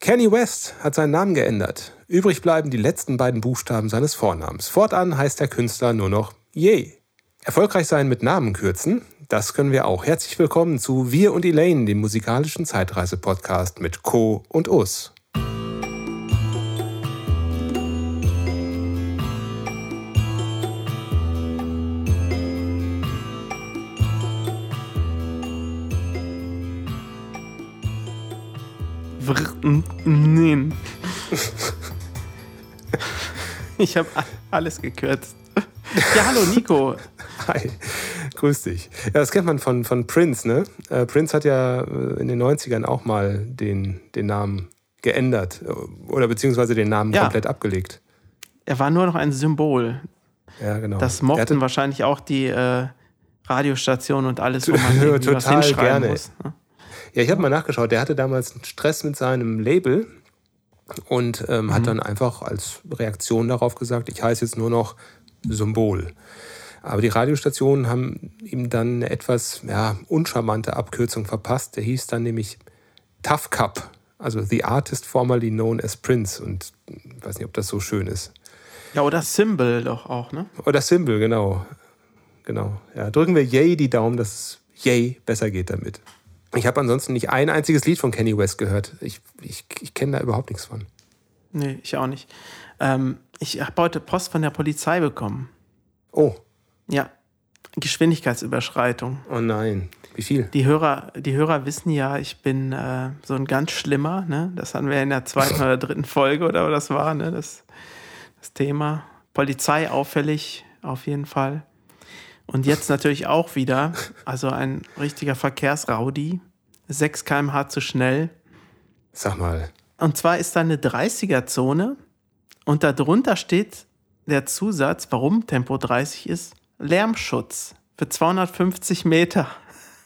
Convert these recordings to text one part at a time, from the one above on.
Kenny West hat seinen Namen geändert. Übrig bleiben die letzten beiden Buchstaben seines Vornamens. Fortan heißt der Künstler nur noch Ye. Erfolgreich sein mit Namen kürzen, das können wir auch. Herzlich willkommen zu Wir und Elaine, dem musikalischen Zeitreise-Podcast mit Co. und Us. Nein. Ich habe alles gekürzt. Ja, hallo Nico. Hi, grüß dich. Ja, das kennt man von, von Prince, ne? Äh, Prince hat ja äh, in den 90ern auch mal den, den Namen geändert äh, oder beziehungsweise den Namen ja. komplett abgelegt. Er war nur noch ein Symbol. Ja, genau. Das mochten hatte, wahrscheinlich auch die äh, Radiostationen und alles, wo man total was hinschreiben gerne. muss. Ne? Ja, ich habe mal nachgeschaut. Der hatte damals einen Stress mit seinem Label und ähm, mhm. hat dann einfach als Reaktion darauf gesagt, ich heiße jetzt nur noch Symbol. Aber die Radiostationen haben ihm dann eine etwas ja, uncharmante Abkürzung verpasst. Der hieß dann nämlich Tough Cup, also The Artist formerly known as Prince. Und ich weiß nicht, ob das so schön ist. Ja, oder Symbol doch auch, ne? Oder Symbol, genau. Genau. Ja, drücken wir Yay die Daumen, dass es Yay besser geht damit. Ich habe ansonsten nicht ein einziges Lied von Kenny West gehört. Ich, ich, ich kenne da überhaupt nichts von. Nee, ich auch nicht. Ähm, ich habe heute Post von der Polizei bekommen. Oh. Ja. Geschwindigkeitsüberschreitung. Oh nein. Wie viel? Die Hörer, die Hörer wissen ja, ich bin äh, so ein ganz schlimmer. Ne? Das hatten wir in der zweiten oder dritten Folge oder was das war, ne? das, das Thema. Polizei auffällig, auf jeden Fall. Und jetzt natürlich auch wieder, also ein richtiger Verkehrsraudi. 6 km/h zu schnell. Sag mal. Und zwar ist da eine 30er-Zone und darunter steht der Zusatz, warum Tempo 30 ist, Lärmschutz für 250 Meter.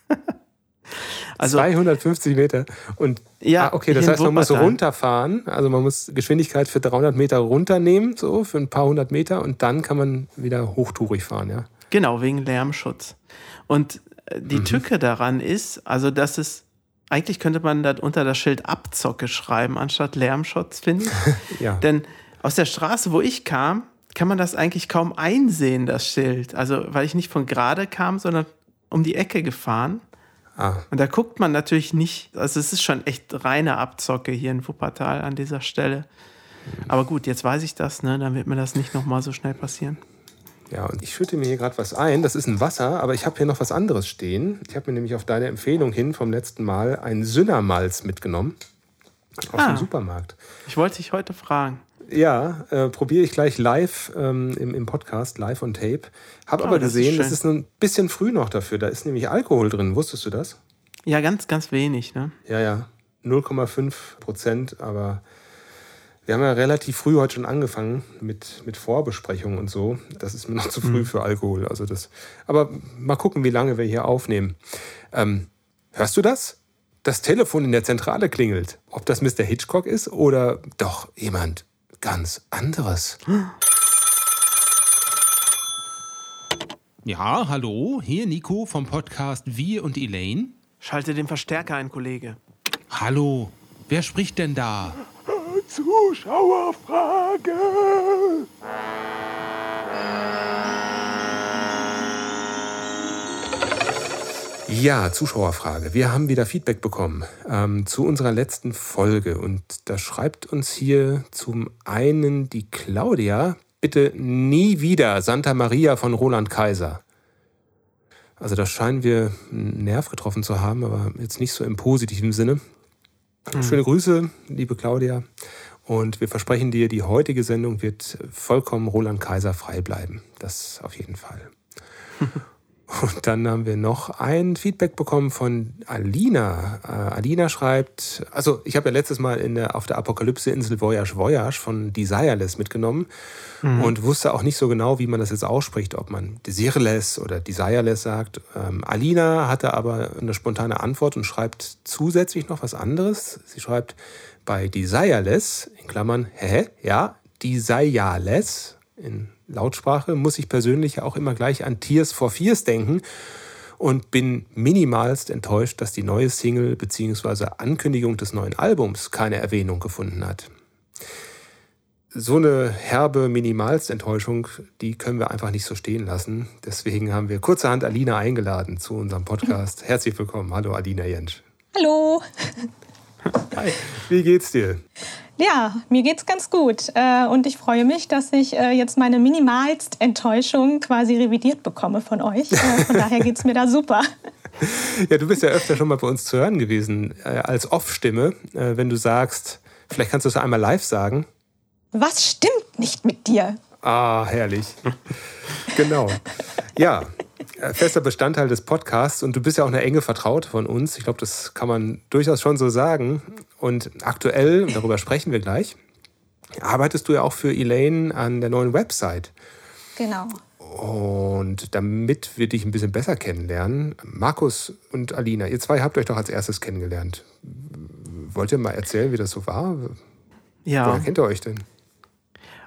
also 250 Meter. Und ja, ah, okay, das heißt, man muss runterfahren, also man muss Geschwindigkeit für 300 Meter runternehmen, so für ein paar hundert Meter und dann kann man wieder hochtourig fahren, ja. Genau, wegen Lärmschutz. Und äh, die mhm. Tücke daran ist, also dass es, eigentlich könnte man da unter das Schild Abzocke schreiben, anstatt Lärmschutz, finde ich. ja. Denn aus der Straße, wo ich kam, kann man das eigentlich kaum einsehen, das Schild. Also, weil ich nicht von gerade kam, sondern um die Ecke gefahren. Ah. Und da guckt man natürlich nicht, also es ist schon echt reine Abzocke hier in Wuppertal an dieser Stelle. Mhm. Aber gut, jetzt weiß ich das, ne? Dann wird mir das nicht nochmal so schnell passieren. Ja, und ich schütte mir hier gerade was ein. Das ist ein Wasser, aber ich habe hier noch was anderes stehen. Ich habe mir nämlich auf deine Empfehlung hin vom letzten Mal ein Sünnermalz mitgenommen. Aus ah, dem Supermarkt. Ich wollte dich heute fragen. Ja, äh, probiere ich gleich live ähm, im, im Podcast, live on Tape. Habe oh, aber gesehen, das ist ein bisschen früh noch dafür. Da ist nämlich Alkohol drin. Wusstest du das? Ja, ganz, ganz wenig, ne? Ja, ja. 0,5 Prozent, aber wir haben ja relativ früh heute schon angefangen mit, mit Vorbesprechungen und so. Das ist mir noch zu früh mhm. für Alkohol. Also das, aber mal gucken, wie lange wir hier aufnehmen. Ähm, hörst du das? Das Telefon in der Zentrale klingelt. Ob das Mr. Hitchcock ist oder doch jemand ganz anderes. Ja, hallo, hier Nico vom Podcast Wir und Elaine. Schalte den Verstärker ein, Kollege. Hallo, wer spricht denn da? Zuschauerfrage. Ja, Zuschauerfrage. Wir haben wieder Feedback bekommen ähm, zu unserer letzten Folge. Und da schreibt uns hier zum einen die Claudia, bitte nie wieder Santa Maria von Roland Kaiser. Also da scheinen wir einen Nerv getroffen zu haben, aber jetzt nicht so im positiven Sinne. Mhm. Schöne Grüße, liebe Claudia. Und wir versprechen dir, die heutige Sendung wird vollkommen Roland Kaiser frei bleiben. Das auf jeden Fall. Und dann haben wir noch ein Feedback bekommen von Alina. Äh, Alina schreibt, also ich habe ja letztes Mal in der, auf der Apokalypse-Insel Voyage Voyage von Desireless mitgenommen mhm. und wusste auch nicht so genau, wie man das jetzt ausspricht, ob man Desireless oder Desireless sagt. Ähm, Alina hatte aber eine spontane Antwort und schreibt zusätzlich noch was anderes. Sie schreibt, bei Desireless, in Klammern, hä, ja, Desireless, in Lautsprache muss ich persönlich auch immer gleich an Tears for Fears denken. und bin minimalst enttäuscht, dass die neue Single bzw. Ankündigung des neuen Albums keine Erwähnung gefunden hat. So eine herbe Minimalst-Enttäuschung, die können wir einfach nicht so stehen lassen. Deswegen haben wir kurzerhand Alina eingeladen zu unserem Podcast. Herzlich willkommen. Hallo Alina Jentsch. Hallo. Hi, wie geht's dir? Ja, mir geht's ganz gut. Äh, und ich freue mich, dass ich äh, jetzt meine minimalst Enttäuschung quasi revidiert bekomme von euch. Äh, von daher geht's mir da super. Ja, du bist ja öfter schon mal bei uns zu hören gewesen, als Off-Stimme. Wenn du sagst, vielleicht kannst du es einmal live sagen. Was stimmt nicht mit dir? Ah, herrlich. genau. Ja, fester Bestandteil des Podcasts und du bist ja auch eine enge Vertraute von uns. Ich glaube, das kann man durchaus schon so sagen. Und aktuell, und darüber sprechen wir gleich, arbeitest du ja auch für Elaine an der neuen Website. Genau. Und damit wir dich ein bisschen besser kennenlernen, Markus und Alina, ihr zwei habt euch doch als erstes kennengelernt. Wollt ihr mal erzählen, wie das so war? Ja. Woher kennt ihr euch denn?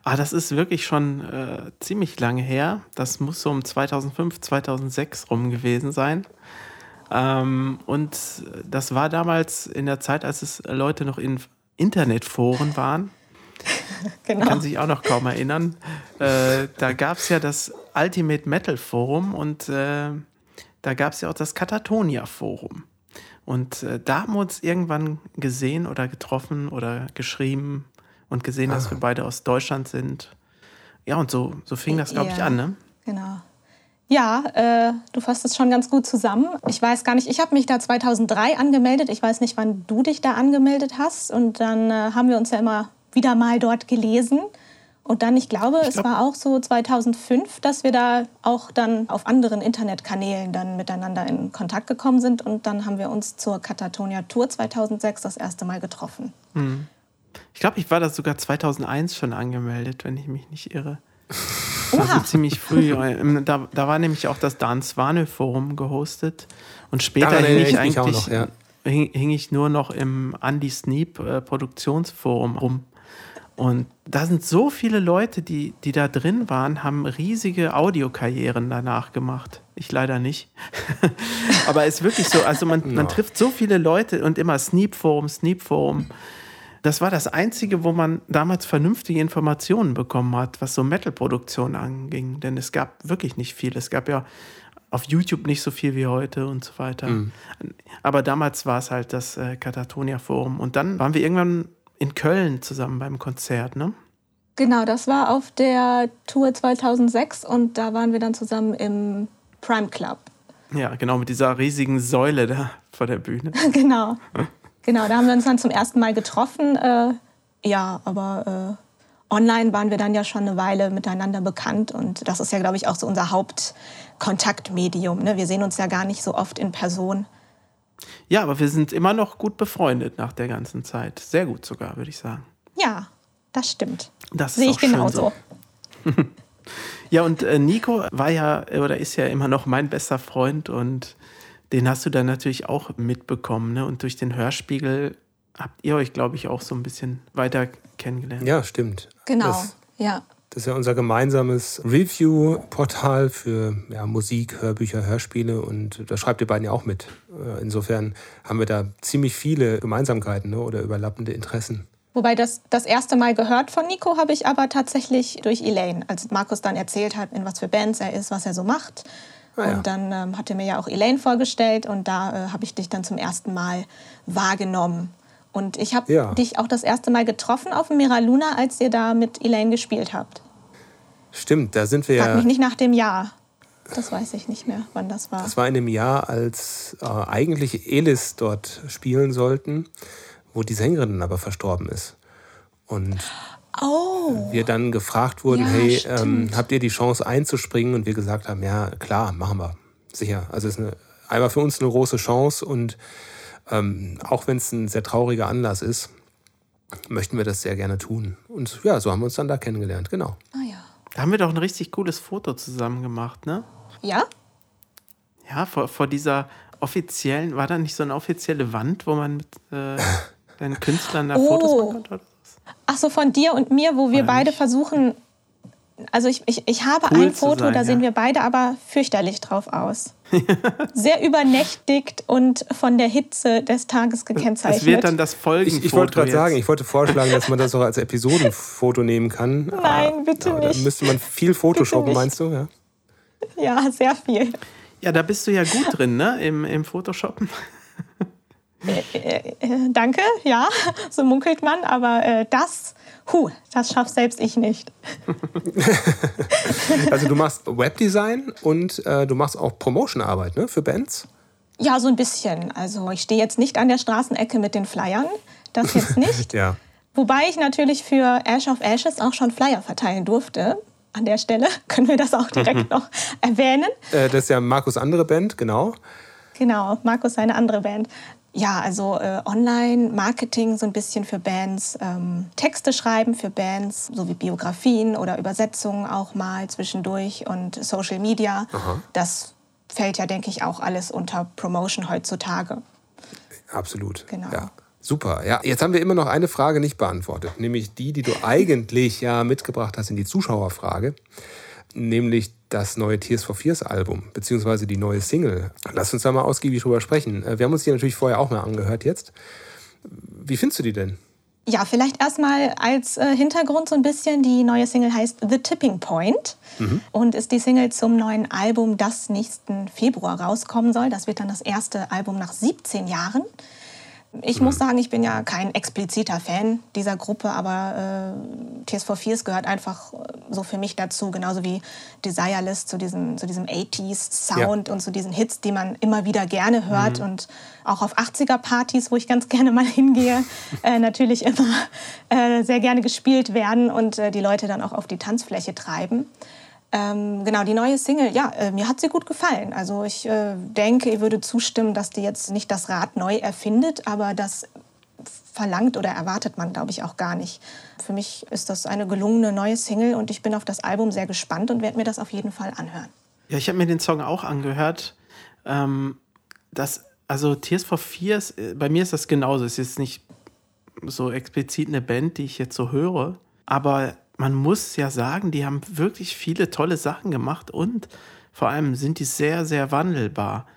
Ah, das ist wirklich schon äh, ziemlich lange her. Das muss so um 2005, 2006 rum gewesen sein. Ähm, und das war damals in der Zeit, als es Leute noch in Internetforen waren. Genau. Kann sich auch noch kaum erinnern. Äh, da gab es ja das Ultimate Metal Forum und äh, da gab es ja auch das Katatonia Forum. Und äh, da haben wir uns irgendwann gesehen oder getroffen oder geschrieben und gesehen, ah. dass wir beide aus Deutschland sind. Ja, und so, so fing das, glaube ich, an, ne? Genau. Ja, äh, du fasst es schon ganz gut zusammen. Ich weiß gar nicht, ich habe mich da 2003 angemeldet. Ich weiß nicht, wann du dich da angemeldet hast. Und dann äh, haben wir uns ja immer wieder mal dort gelesen. Und dann, ich glaube, ich glaub, es war auch so 2005, dass wir da auch dann auf anderen Internetkanälen dann miteinander in Kontakt gekommen sind. Und dann haben wir uns zur Katatonia Tour 2006 das erste Mal getroffen. Mhm. Ich glaube, ich war da sogar 2001 schon angemeldet, wenn ich mich nicht irre. Also ziemlich früh. Da, da war nämlich auch das Dan Swane Forum gehostet. Und später hing ich, ich eigentlich noch, ja. hing, hing, ich nur noch im Andy Sneap äh, Produktionsforum rum. Und da sind so viele Leute, die, die da drin waren, haben riesige Audiokarrieren danach gemacht. Ich leider nicht. Aber es ist wirklich so, also man, man trifft so viele Leute und immer Sneap Forum, Sneap Forum. Das war das Einzige, wo man damals vernünftige Informationen bekommen hat, was so Metal-Produktion anging. Denn es gab wirklich nicht viel. Es gab ja auf YouTube nicht so viel wie heute und so weiter. Mhm. Aber damals war es halt das äh, Katatonia Forum. Und dann waren wir irgendwann in Köln zusammen beim Konzert, ne? Genau, das war auf der Tour 2006 und da waren wir dann zusammen im Prime Club. Ja, genau, mit dieser riesigen Säule da vor der Bühne. genau. Genau, da haben wir uns dann zum ersten Mal getroffen. Äh, ja, aber äh, online waren wir dann ja schon eine Weile miteinander bekannt und das ist ja, glaube ich, auch so unser Hauptkontaktmedium. Ne? Wir sehen uns ja gar nicht so oft in Person. Ja, aber wir sind immer noch gut befreundet nach der ganzen Zeit. Sehr gut sogar, würde ich sagen. Ja, das stimmt. Das sehe ich genauso. So. ja, und äh, Nico war ja oder ist ja immer noch mein bester Freund und den hast du dann natürlich auch mitbekommen. Ne? Und durch den Hörspiegel habt ihr euch, glaube ich, auch so ein bisschen weiter kennengelernt. Ja, stimmt. Genau, das, ja. Das ist ja unser gemeinsames Review-Portal für ja, Musik, Hörbücher, Hörspiele und da schreibt ihr beiden ja auch mit. Äh, insofern haben wir da ziemlich viele Gemeinsamkeiten ne, oder überlappende Interessen. Wobei das, das erste Mal gehört von Nico habe ich aber tatsächlich durch Elaine, als Markus dann erzählt hat, in was für Bands er ist, was er so macht. Ah, ja. Und dann ähm, hat er mir ja auch Elaine vorgestellt und da äh, habe ich dich dann zum ersten Mal wahrgenommen. Und ich habe ja. dich auch das erste Mal getroffen auf dem Mira Luna, als ihr da mit Elaine gespielt habt. Stimmt, da sind wir Frag ja. mich nicht nach dem Jahr. Das weiß ich nicht mehr, wann das war. Das war in dem Jahr, als äh, eigentlich Elis dort spielen sollten, wo die Sängerin aber verstorben ist. Und oh. wir dann gefragt wurden, ja, hey, ähm, habt ihr die Chance einzuspringen? Und wir gesagt haben, ja, klar, machen wir. Sicher. Also es ist eine, einmal für uns eine große Chance und ähm, auch wenn es ein sehr trauriger Anlass ist, möchten wir das sehr gerne tun. Und ja, so haben wir uns dann da kennengelernt, genau. Ah ja. Da haben wir doch ein richtig cooles Foto zusammen gemacht, ne? Ja? Ja, vor, vor dieser offiziellen, war da nicht so eine offizielle Wand, wo man mit äh, deinen Künstlern da oh. Fotos machen konnte? Ach so, von dir und mir, wo wir beide versuchen, Also ich, ich, ich habe cool ein Foto, sein, da ja. sehen wir beide aber fürchterlich drauf aus. Sehr übernächtigt und von der Hitze des Tages gekennzeichnet. Das wird dann das Folgenfoto. Ich, ich wollte gerade sagen, ich wollte vorschlagen, dass man das auch als Episodenfoto nehmen kann. Nein, bitte ja, nicht. Da müsste man viel Photoshoppen, meinst du? Ja? ja, sehr viel. Ja, da bist du ja gut drin, ne? Im, im Photoshoppen. Äh, äh, danke, ja, so munkelt man, aber äh, das, hu, das schafft selbst ich nicht. also du machst Webdesign und äh, du machst auch Promotionarbeit ne, für Bands? Ja, so ein bisschen. Also ich stehe jetzt nicht an der Straßenecke mit den Flyern, das jetzt nicht. ja. Wobei ich natürlich für Ash of Ashes auch schon Flyer verteilen durfte. An der Stelle können wir das auch direkt noch erwähnen. Äh, das ist ja Markus' andere Band, genau. Genau, Markus seine andere Band ja, also äh, Online-Marketing so ein bisschen für Bands, ähm, Texte schreiben für Bands, so wie Biografien oder Übersetzungen auch mal zwischendurch und Social Media. Aha. Das fällt ja, denke ich, auch alles unter Promotion heutzutage. Absolut. Genau. Ja. Super. Ja, jetzt haben wir immer noch eine Frage nicht beantwortet, nämlich die, die du eigentlich ja mitgebracht hast in die Zuschauerfrage nämlich das neue Tears for Fears Album, beziehungsweise die neue Single. Lass uns da mal ausgiebig drüber sprechen. Äh, wir haben uns die natürlich vorher auch mal angehört jetzt. Wie findest du die denn? Ja, vielleicht erstmal als äh, Hintergrund so ein bisschen. Die neue Single heißt The Tipping Point mhm. und ist die Single zum neuen Album, das nächsten Februar rauskommen soll. Das wird dann das erste Album nach 17 Jahren. Ich muss sagen, ich bin ja kein expliziter Fan dieser Gruppe, aber äh, Tears for Fears gehört einfach äh, so für mich dazu, genauso wie Desireless zu diesem, zu diesem 80s-Sound ja. und zu diesen Hits, die man immer wieder gerne hört mhm. und auch auf 80er-Partys, wo ich ganz gerne mal hingehe, äh, natürlich immer äh, sehr gerne gespielt werden und äh, die Leute dann auch auf die Tanzfläche treiben. Ähm, genau, die neue Single, ja, äh, mir hat sie gut gefallen. Also ich äh, denke, ihr würde zustimmen, dass die jetzt nicht das Rad neu erfindet, aber das verlangt oder erwartet man, glaube ich, auch gar nicht. Für mich ist das eine gelungene neue Single und ich bin auf das Album sehr gespannt und werde mir das auf jeden Fall anhören. Ja, ich habe mir den Song auch angehört. Ähm, das, also Tears for Fears, äh, bei mir ist das genauso. Es ist nicht so explizit eine Band, die ich jetzt so höre, aber man muss ja sagen, die haben wirklich viele tolle Sachen gemacht und vor allem sind die sehr, sehr wandelbar.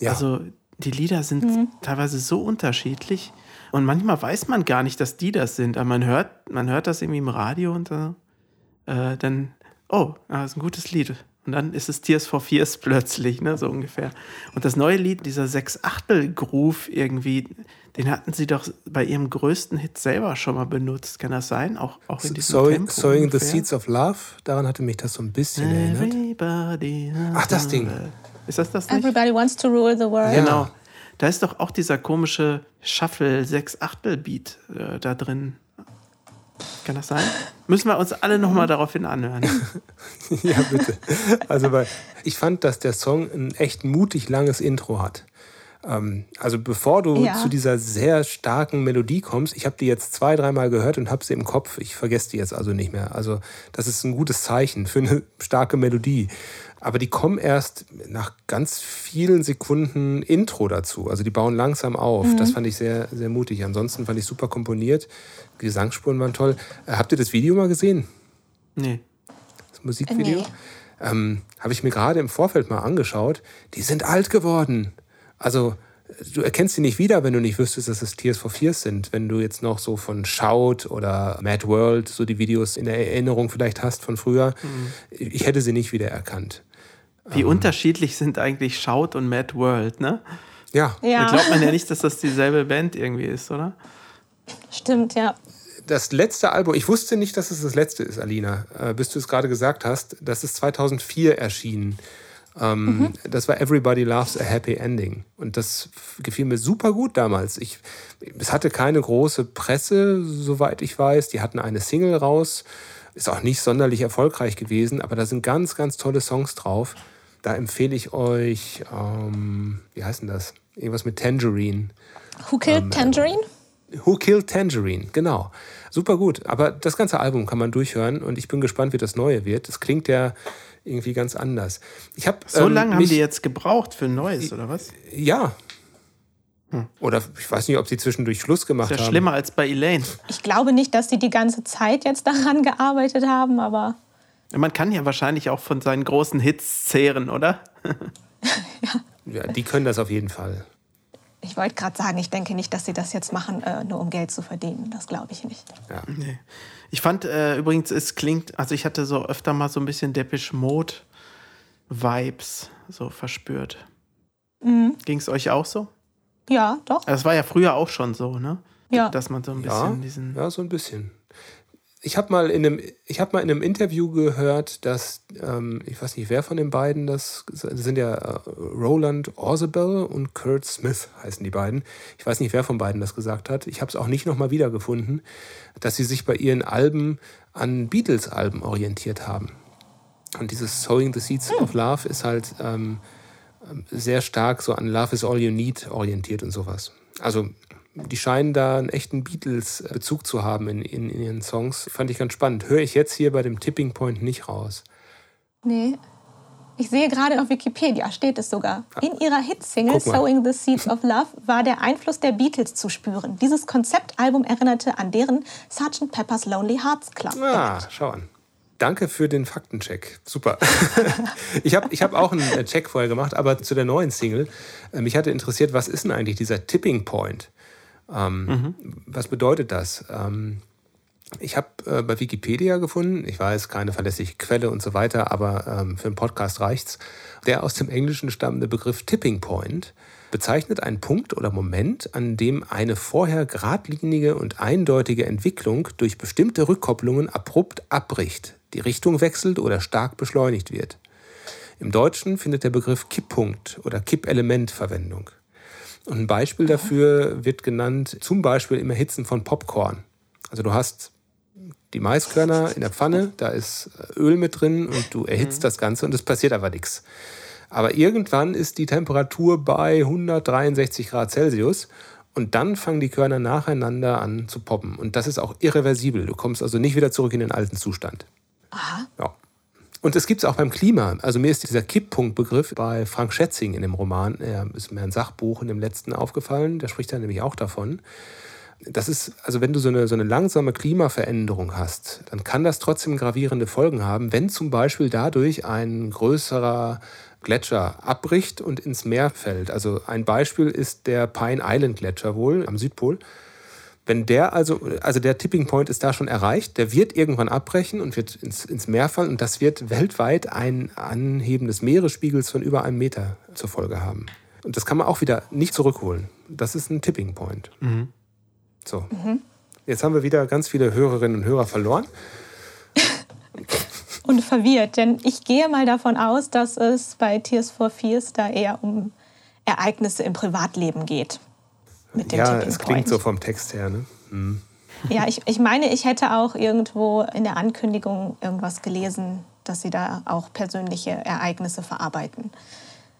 Ja. Also die Lieder sind mhm. teilweise so unterschiedlich und manchmal weiß man gar nicht, dass die das sind, aber man hört, man hört das irgendwie im Radio und äh, dann, oh, das ist ein gutes Lied. Und dann ist es Tears for Fears plötzlich, ne, so ungefähr. Und das neue Lied, dieser Sechs-Achtel-Groove irgendwie, den hatten sie doch bei ihrem größten Hit selber schon mal benutzt. Kann das sein? Auch, auch in diesem Sowing, Tempo Sowing the Seeds of Love, daran hatte mich das so ein bisschen Everybody erinnert. Ach, das Ding. Ist das das nicht? Everybody wants to rule the world. Genau. Da ist doch auch dieser komische Shuffle sechs Achtel Beat äh, da drin. Kann das sein? Müssen wir uns alle nochmal daraufhin anhören. ja, bitte. Also, weil ich fand, dass der Song ein echt mutig langes Intro hat. Ähm, also bevor du ja. zu dieser sehr starken Melodie kommst, ich habe die jetzt zwei, dreimal gehört und habe sie im Kopf. Ich vergesse die jetzt also nicht mehr. Also das ist ein gutes Zeichen für eine starke Melodie. Aber die kommen erst nach ganz vielen Sekunden Intro dazu. Also die bauen langsam auf. Mhm. Das fand ich sehr, sehr mutig. Ansonsten fand ich super komponiert. Die Gesangsspuren waren toll. Äh, habt ihr das Video mal gesehen? Nee. Das Musikvideo? Nee. Ähm, Habe ich mir gerade im Vorfeld mal angeschaut. Die sind alt geworden. Also du erkennst sie nicht wieder, wenn du nicht wüsstest, dass es Tears for Fears sind. Wenn du jetzt noch so von Shout oder Mad World so die Videos in der Erinnerung vielleicht hast von früher. Mhm. Ich hätte sie nicht wiedererkannt. Wie ähm. unterschiedlich sind eigentlich Shout und Mad World, ne? Ja. ja. Da glaubt man ja nicht, dass das dieselbe Band irgendwie ist, oder? Stimmt, ja. Das letzte Album, ich wusste nicht, dass es das letzte ist, Alina, äh, bis du es gerade gesagt hast. Das ist 2004 erschienen. Ähm, mhm. Das war Everybody Loves a Happy Ending. Und das gefiel mir super gut damals. Ich, es hatte keine große Presse, soweit ich weiß. Die hatten eine Single raus. Ist auch nicht sonderlich erfolgreich gewesen, aber da sind ganz, ganz tolle Songs drauf. Da empfehle ich euch, ähm, wie heißt denn das? Irgendwas mit Tangerine. Who Killed ähm, Tangerine? Who Killed Tangerine, genau. Super gut. Aber das ganze Album kann man durchhören und ich bin gespannt, wie das neue wird. Das klingt ja irgendwie ganz anders. Ich hab, so ähm, lange haben die jetzt gebraucht für ein neues, oder was? Ja. Hm. Oder ich weiß nicht, ob sie zwischendurch Schluss gemacht haben. ist ja haben. schlimmer als bei Elaine. Ich glaube nicht, dass sie die ganze Zeit jetzt daran gearbeitet haben, aber. Man kann ja wahrscheinlich auch von seinen großen Hits zehren, oder? ja. ja. Die können das auf jeden Fall. Ich wollte gerade sagen, ich denke nicht, dass sie das jetzt machen, äh, nur um Geld zu verdienen. Das glaube ich nicht. Ja. Nee. Ich fand äh, übrigens, es klingt, also ich hatte so öfter mal so ein bisschen Depeche Mode Vibes so verspürt. Mhm. Ging es euch auch so? Ja, doch. Das also war ja früher auch schon so, ne? Ja. Dass man so ein bisschen ja, diesen. Ja, so ein bisschen ich habe mal in einem, ich habe mal in einem Interview gehört, dass ähm, ich weiß nicht, wer von den beiden das, das sind ja äh, Roland Orzabal und Kurt Smith heißen die beiden. Ich weiß nicht, wer von beiden das gesagt hat. Ich habe es auch nicht nochmal wiedergefunden, dass sie sich bei ihren Alben an Beatles-Alben orientiert haben. Und dieses Sowing the Seeds hm. of Love ist halt ähm, sehr stark so an Love is All You Need orientiert und sowas. Also die scheinen da einen echten Beatles-Bezug zu haben in, in, in, ihren Songs. Fand ich ganz spannend. Höre ich jetzt hier bei dem Tipping Point nicht raus. Nee. Ich sehe gerade auf Wikipedia, steht es sogar. Ah. In ihrer Hitsingle Sowing the Seeds of Love war der Einfluss der Beatles zu spüren. Dieses Konzeptalbum erinnerte an deren Sgt. Pepper's Lonely Hearts Club. Ah, schau an. Danke für den Faktencheck. Super. ich habe ich hab auch einen äh, Check vorher gemacht, aber zu der neuen Single. Äh, mich hatte interessiert, was ist denn eigentlich dieser Tipping Point? Ähm, mhm. Was bedeutet das? Ähm, ich habe äh, bei Wikipedia gefunden, ich weiß, keine verlässliche Quelle und so weiter, aber ähm, für einen Podcast reicht's. Der aus dem Englischen stammende Begriff Tipping Point bezeichnet einen Punkt oder Moment, an dem eine vorher geradlinige und eindeutige Entwicklung durch bestimmte Rückkopplungen abrupt abbricht, die Richtung wechselt oder stark beschleunigt wird. Im Deutschen findet der Begriff Kipppunkt oder Kippelement Verwendung. Und ein Beispiel dafür wird genannt, zum Beispiel im Erhitzen von Popcorn. Also du hast die Maiskörner in der Pfanne, da ist Öl mit drin und du erhitzt mhm. das Ganze und es passiert aber nichts. Aber irgendwann ist die Temperatur bei 163 Grad Celsius und dann fangen die Körner nacheinander an zu poppen. Und das ist auch irreversibel. Du kommst also nicht wieder zurück in den alten Zustand. Aha. Ja. Und es gibt es auch beim Klima. Also mir ist dieser Kipppunktbegriff bei Frank Schätzing in dem Roman, er ist mir ein Sachbuch in dem letzten aufgefallen, der spricht da nämlich auch davon. Das ist, also wenn du so eine, so eine langsame Klimaveränderung hast, dann kann das trotzdem gravierende Folgen haben, wenn zum Beispiel dadurch ein größerer Gletscher abbricht und ins Meer fällt. Also ein Beispiel ist der Pine Island Gletscher wohl am Südpol. Wenn der also, also der Tipping Point ist da schon erreicht, der wird irgendwann abbrechen und wird ins, ins Meer fallen und das wird weltweit ein Anheben des Meeresspiegels von über einem Meter zur Folge haben. Und das kann man auch wieder nicht zurückholen. Das ist ein Tipping Point. Mhm. So. Mhm. Jetzt haben wir wieder ganz viele Hörerinnen und Hörer verloren. und verwirrt, denn ich gehe mal davon aus, dass es bei Tears for Fears da eher um Ereignisse im Privatleben geht mit dem Ja, es klingt so vom Text her. Ne? Mhm. Ja, ich, ich meine, ich hätte auch irgendwo in der Ankündigung irgendwas gelesen, dass sie da auch persönliche Ereignisse verarbeiten.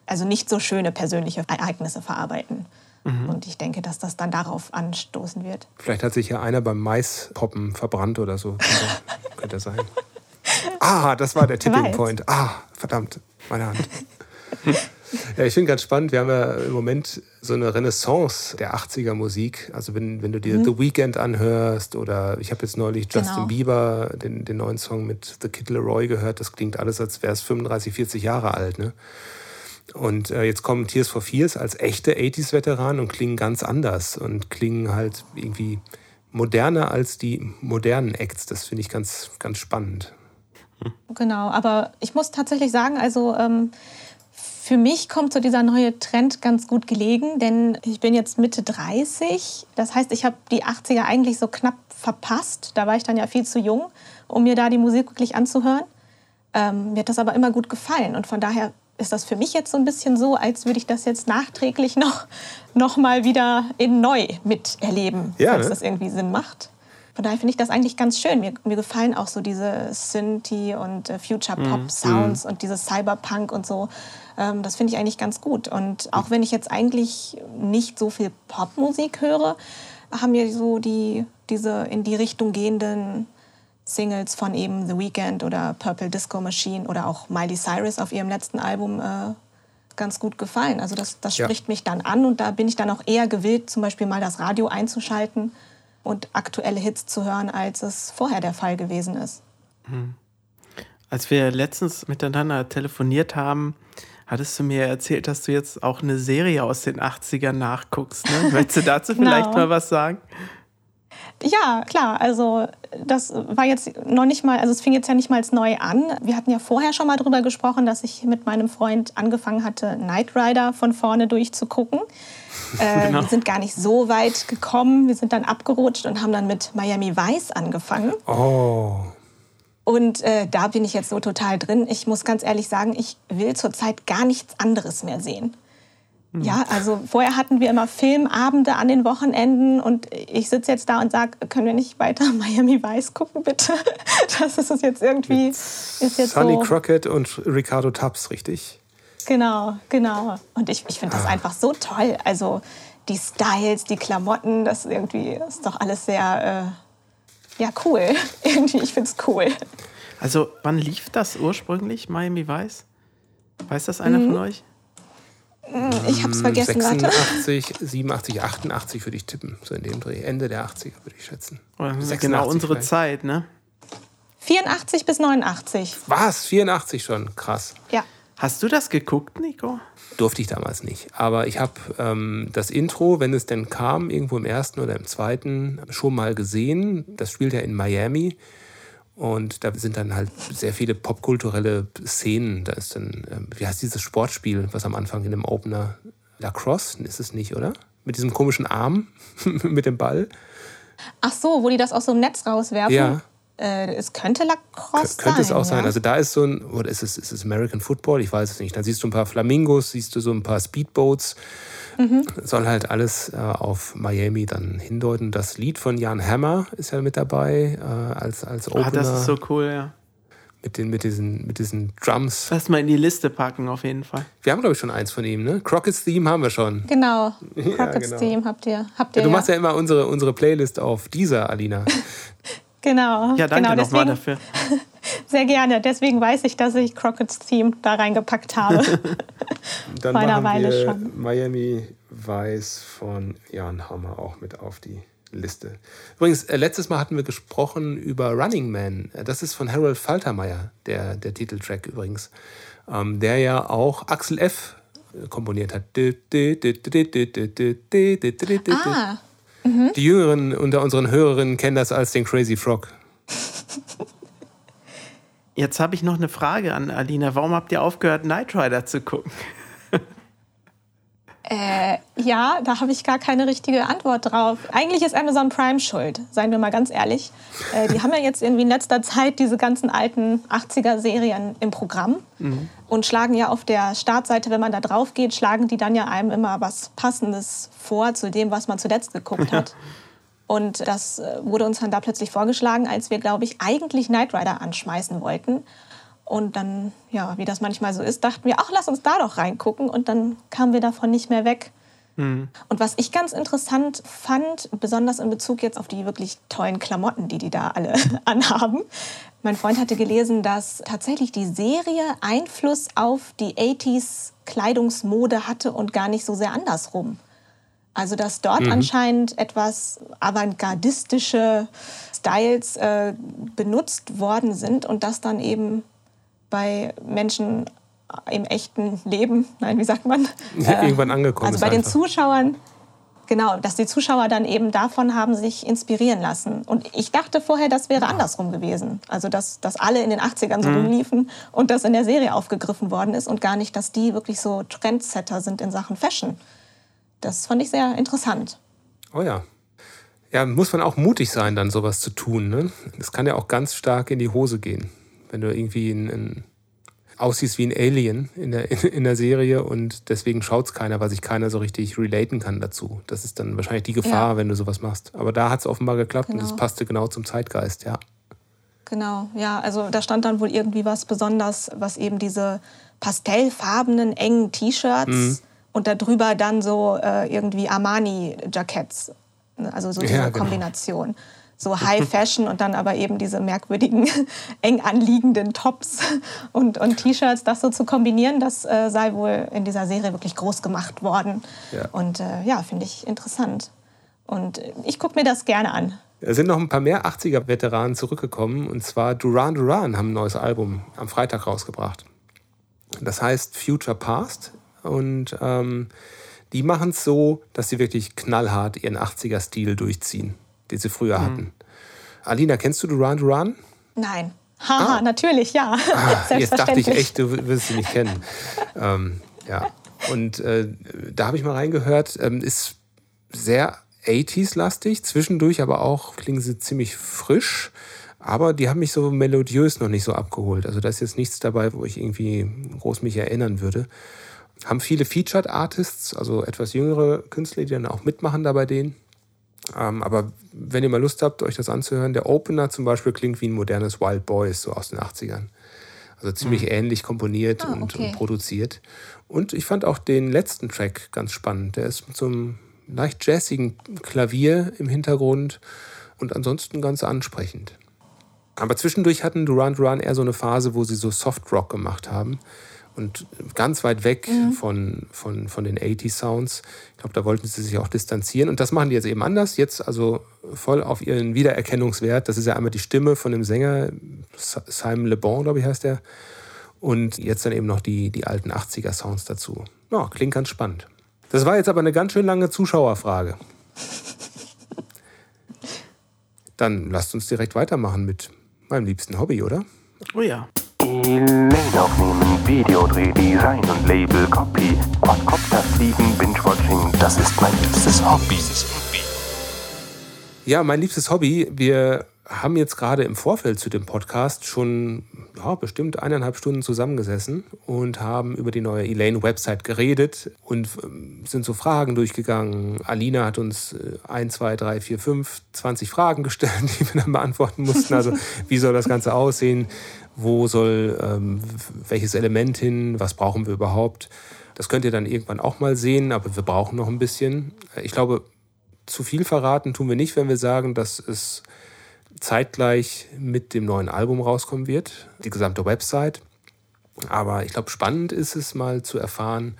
Also nicht so schöne persönliche Ereignisse verarbeiten. Mhm. Und ich denke, dass das dann darauf anstoßen wird. Vielleicht hat sich ja einer beim Maispoppen verbrannt oder so. Könnte, könnte sein. Ah, das war der Tipping Point. Ah, verdammt, meine Hand. Ja, ich finde ganz spannend, wir haben ja im Moment so eine Renaissance der 80er Musik. Also wenn, wenn du dir mhm. The Weeknd anhörst oder ich habe jetzt neulich genau. Justin Bieber, den, den neuen Song mit The Kid Leroy gehört, das klingt alles, als wäre es 35, 40 Jahre alt. Ne? Und äh, jetzt kommen Tears for Fears als echte 80s-Veteranen und klingen ganz anders und klingen halt irgendwie moderner als die modernen Acts. Das finde ich ganz, ganz spannend. Genau, aber ich muss tatsächlich sagen, also ähm, für mich kommt so dieser neue Trend ganz gut gelegen, denn ich bin jetzt Mitte 30. Das heißt, ich habe die 80er eigentlich so knapp verpasst. Da war ich dann ja viel zu jung, um mir da die Musik wirklich anzuhören. Ähm, mir hat das aber immer gut gefallen und von daher ist das für mich jetzt so ein bisschen so, als würde ich das jetzt nachträglich noch, noch mal wieder in neu miterleben, ja, falls ne? das irgendwie Sinn macht. Von daher finde ich das eigentlich ganz schön. Mir, mir gefallen auch so diese Synthie und äh, Future Pop mhm. Sounds mm. und dieses Cyberpunk und so. Ähm, das finde ich eigentlich ganz gut. Und auch wenn ich jetzt eigentlich nicht so viel Popmusik höre, haben mir so die, diese in die Richtung gehenden Singles von eben The Weeknd oder Purple Disco Machine oder auch Miley Cyrus auf ihrem letzten Album äh, ganz gut gefallen. Also das, das spricht ja. mich dann an und da bin ich dann auch eher gewillt, zum Beispiel mal das Radio einzuschalten und aktuelle Hits zu hören, als es vorher der Fall gewesen ist. Hm. Als wir letztens miteinander telefoniert haben, hattest du mir erzählt, dass du jetzt auch eine Serie aus den 80ern nachguckst. Ne? Möchtest du dazu genau. vielleicht mal was sagen? Ja, klar. Also das war jetzt noch nicht mal, also es fing jetzt ja nicht mal neu an. Wir hatten ja vorher schon mal darüber gesprochen, dass ich mit meinem Freund angefangen hatte, Knight Rider von vorne durchzugucken. Äh, genau. Wir sind gar nicht so weit gekommen. Wir sind dann abgerutscht und haben dann mit Miami Vice angefangen. Oh. Und äh, da bin ich jetzt so total drin. Ich muss ganz ehrlich sagen, ich will zurzeit gar nichts anderes mehr sehen. Hm. Ja, also vorher hatten wir immer Filmabende an den Wochenenden und ich sitze jetzt da und sage, können wir nicht weiter Miami Vice gucken, bitte? Das ist es jetzt irgendwie. Ist jetzt Sunny so. Crockett und Ricardo Tubbs, richtig? Genau, genau. Und ich, ich finde das ah. einfach so toll. Also die Styles, die Klamotten, das irgendwie ist doch alles sehr. Äh, ja, cool. Irgendwie, ich finde es cool. Also, wann lief das ursprünglich, Miami Vice? Weiß das einer mhm. von euch? Mm, ich habe es vergessen. 86, 87, 88 würde ich tippen. So in dem Dreh. Ende der 80er würde ich schätzen. genau unsere vielleicht. Zeit, ne? 84 bis 89. Was? 84 schon? Krass. Ja. Hast du das geguckt, Nico? Durfte ich damals nicht. Aber ich habe ähm, das Intro, wenn es denn kam, irgendwo im ersten oder im zweiten, schon mal gesehen. Das spielt ja in Miami. Und da sind dann halt sehr viele popkulturelle Szenen. Da ist dann, ähm, wie heißt dieses Sportspiel, was am Anfang in dem Opener Lacrosse ist es nicht, oder? Mit diesem komischen Arm, mit dem Ball. Ach so, wo die das aus so einem Netz rauswerfen? Ja. Äh, es könnte Lacrosse K könnte sein. Könnte es auch ja. sein. Also da ist so ein, oder ist es, ist es American Football? Ich weiß es nicht. Dann siehst du ein paar Flamingos, siehst du so ein paar Speedboats. Mhm. Soll halt alles äh, auf Miami dann hindeuten. Das Lied von Jan Hammer ist ja mit dabei äh, als, als Opener. Ah, das ist so cool, ja. Mit, den, mit, diesen, mit diesen Drums. Lass mal in die Liste packen, auf jeden Fall. Wir haben, glaube ich, schon eins von ihm, ne? Crockett's Theme haben wir schon. Genau. Crockett's ja, genau. Theme habt ihr. Habt ihr ja, du machst ja immer unsere, unsere Playlist auf dieser, Alina. Genau. Ja, danke genau, nochmal dafür. Sehr gerne. Deswegen weiß ich, dass ich Crockett's Theme da reingepackt habe. Dann Vor einer Weile wir schon. Miami Vice von Jan Hammer auch mit auf die Liste. Übrigens, äh, letztes Mal hatten wir gesprochen über Running Man. Das ist von Harold Faltermeier, der, der Titeltrack übrigens. Ähm, der ja auch Axel F. komponiert hat. Ah. Mhm. Die Jüngeren unter unseren Hörerinnen kennen das als den Crazy Frog. Jetzt habe ich noch eine Frage an Alina. Warum habt ihr aufgehört, Knight Rider zu gucken? Äh, ja, da habe ich gar keine richtige Antwort drauf. Eigentlich ist Amazon Prime schuld, seien wir mal ganz ehrlich. Äh, die haben ja jetzt irgendwie in letzter Zeit diese ganzen alten 80er-Serien im Programm mhm. und schlagen ja auf der Startseite, wenn man da drauf geht, schlagen die dann ja einem immer was Passendes vor zu dem, was man zuletzt geguckt hat. Und das äh, wurde uns dann da plötzlich vorgeschlagen, als wir, glaube ich, eigentlich Knight Rider anschmeißen wollten. Und dann, ja, wie das manchmal so ist, dachten wir, ach, lass uns da doch reingucken. Und dann kamen wir davon nicht mehr weg. Mhm. Und was ich ganz interessant fand, besonders in Bezug jetzt auf die wirklich tollen Klamotten, die die da alle anhaben. Mein Freund hatte gelesen, dass tatsächlich die Serie Einfluss auf die 80s Kleidungsmode hatte und gar nicht so sehr andersrum. Also dass dort mhm. anscheinend etwas avantgardistische Styles äh, benutzt worden sind und das dann eben bei Menschen im echten Leben, nein, wie sagt man? Ja, irgendwann angekommen. Also bei den Zuschauern, genau, dass die Zuschauer dann eben davon haben sich inspirieren lassen. Und ich dachte vorher, das wäre andersrum gewesen. Also dass, dass alle in den 80ern so mhm. rumliefen und das in der Serie aufgegriffen worden ist und gar nicht, dass die wirklich so Trendsetter sind in Sachen Fashion. Das fand ich sehr interessant. Oh ja. Ja, muss man auch mutig sein, dann sowas zu tun. Ne? Das kann ja auch ganz stark in die Hose gehen wenn du irgendwie ein, ein aussiehst wie ein Alien in der, in der Serie und deswegen schaut es keiner, weil sich keiner so richtig relaten kann dazu. Das ist dann wahrscheinlich die Gefahr, ja. wenn du sowas machst. Aber da hat es offenbar geklappt genau. und es passte genau zum Zeitgeist, ja. Genau, ja, also da stand dann wohl irgendwie was besonders, was eben diese pastellfarbenen, engen T-Shirts mhm. und darüber dann so äh, irgendwie Armani-Jackets. Also so diese ja, genau. Kombination so High Fashion und dann aber eben diese merkwürdigen, eng anliegenden Tops und, und T-Shirts, das so zu kombinieren, das äh, sei wohl in dieser Serie wirklich groß gemacht worden. Ja. Und äh, ja, finde ich interessant. Und ich gucke mir das gerne an. Da sind noch ein paar mehr 80er-Veteranen zurückgekommen. Und zwar Duran Duran haben ein neues Album am Freitag rausgebracht. Das heißt Future Past. Und ähm, die machen es so, dass sie wirklich knallhart ihren 80er-Stil durchziehen, den sie früher mhm. hatten. Alina, kennst du Duran Duran? Nein. Haha, ah. natürlich, ja. Ah, jetzt dachte ich echt, du wirst sie nicht kennen. ähm, ja. Und äh, da habe ich mal reingehört. Ähm, ist sehr 80s-lastig, zwischendurch aber auch klingen sie ziemlich frisch. Aber die haben mich so melodiös noch nicht so abgeholt. Also da ist jetzt nichts dabei, wo ich irgendwie groß mich erinnern würde. Haben viele Featured Artists, also etwas jüngere Künstler, die dann auch mitmachen da bei denen. Ähm, aber wenn ihr mal Lust habt, euch das anzuhören, der Opener zum Beispiel klingt wie ein modernes Wild Boys, so aus den 80ern. Also ziemlich mhm. ähnlich komponiert ah, und, und, produziert. Und ich fand auch den letzten Track ganz spannend. Der ist mit so einem leicht jazzigen Klavier im Hintergrund und ansonsten ganz ansprechend. Aber zwischendurch hatten Duran Duran eher so eine Phase, wo sie so Soft Rock gemacht haben und ganz weit weg mhm. von, von, von den 80 Sounds. Ich glaube, da wollten sie sich auch distanzieren und das machen die jetzt eben anders. Jetzt also voll auf ihren Wiedererkennungswert. Das ist ja einmal die Stimme von dem Sänger, Simon Le Bon, glaube ich, heißt der. Und jetzt dann eben noch die, die alten 80er Sounds dazu. Ja, klingt ganz spannend. Das war jetzt aber eine ganz schön lange Zuschauerfrage. Dann lasst uns direkt weitermachen mit meinem liebsten Hobby, oder? Oh ja. Elaine aufnehmen, Videodreh, Design und Label, Copy, Quadcopter fliegen, Binge-Watching, das ist mein liebstes Hobby. Ja, mein liebstes Hobby. Wir haben jetzt gerade im Vorfeld zu dem Podcast schon ja, bestimmt eineinhalb Stunden zusammengesessen und haben über die neue Elaine-Website geredet und ähm, sind so Fragen durchgegangen. Alina hat uns äh, ein, zwei, drei, vier, fünf, 20 Fragen gestellt, die wir dann beantworten mussten. Also wie soll das Ganze aussehen? Wo soll ähm, welches Element hin? Was brauchen wir überhaupt? Das könnt ihr dann irgendwann auch mal sehen, aber wir brauchen noch ein bisschen. Ich glaube, zu viel verraten tun wir nicht, wenn wir sagen, dass es zeitgleich mit dem neuen Album rauskommen wird, die gesamte Website. Aber ich glaube, spannend ist es mal zu erfahren,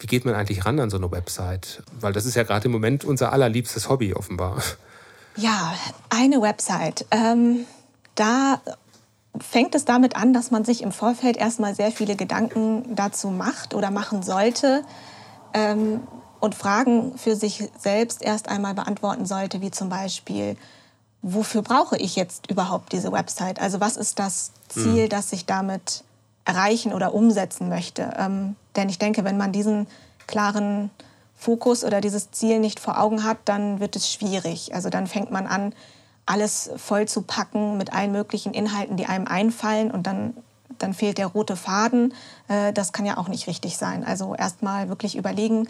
wie geht man eigentlich ran an so eine Website? Weil das ist ja gerade im Moment unser allerliebstes Hobby offenbar. Ja, eine Website. Ähm, da fängt es damit an, dass man sich im Vorfeld erstmal sehr viele Gedanken dazu macht oder machen sollte ähm, und Fragen für sich selbst erst einmal beantworten sollte, wie zum Beispiel, wofür brauche ich jetzt überhaupt diese Website? Also was ist das Ziel, mhm. das ich damit erreichen oder umsetzen möchte? Ähm, denn ich denke, wenn man diesen klaren Fokus oder dieses Ziel nicht vor Augen hat, dann wird es schwierig. Also dann fängt man an, alles voll zu packen mit allen möglichen Inhalten, die einem einfallen und dann, dann fehlt der rote Faden. Äh, das kann ja auch nicht richtig sein. Also erstmal wirklich überlegen,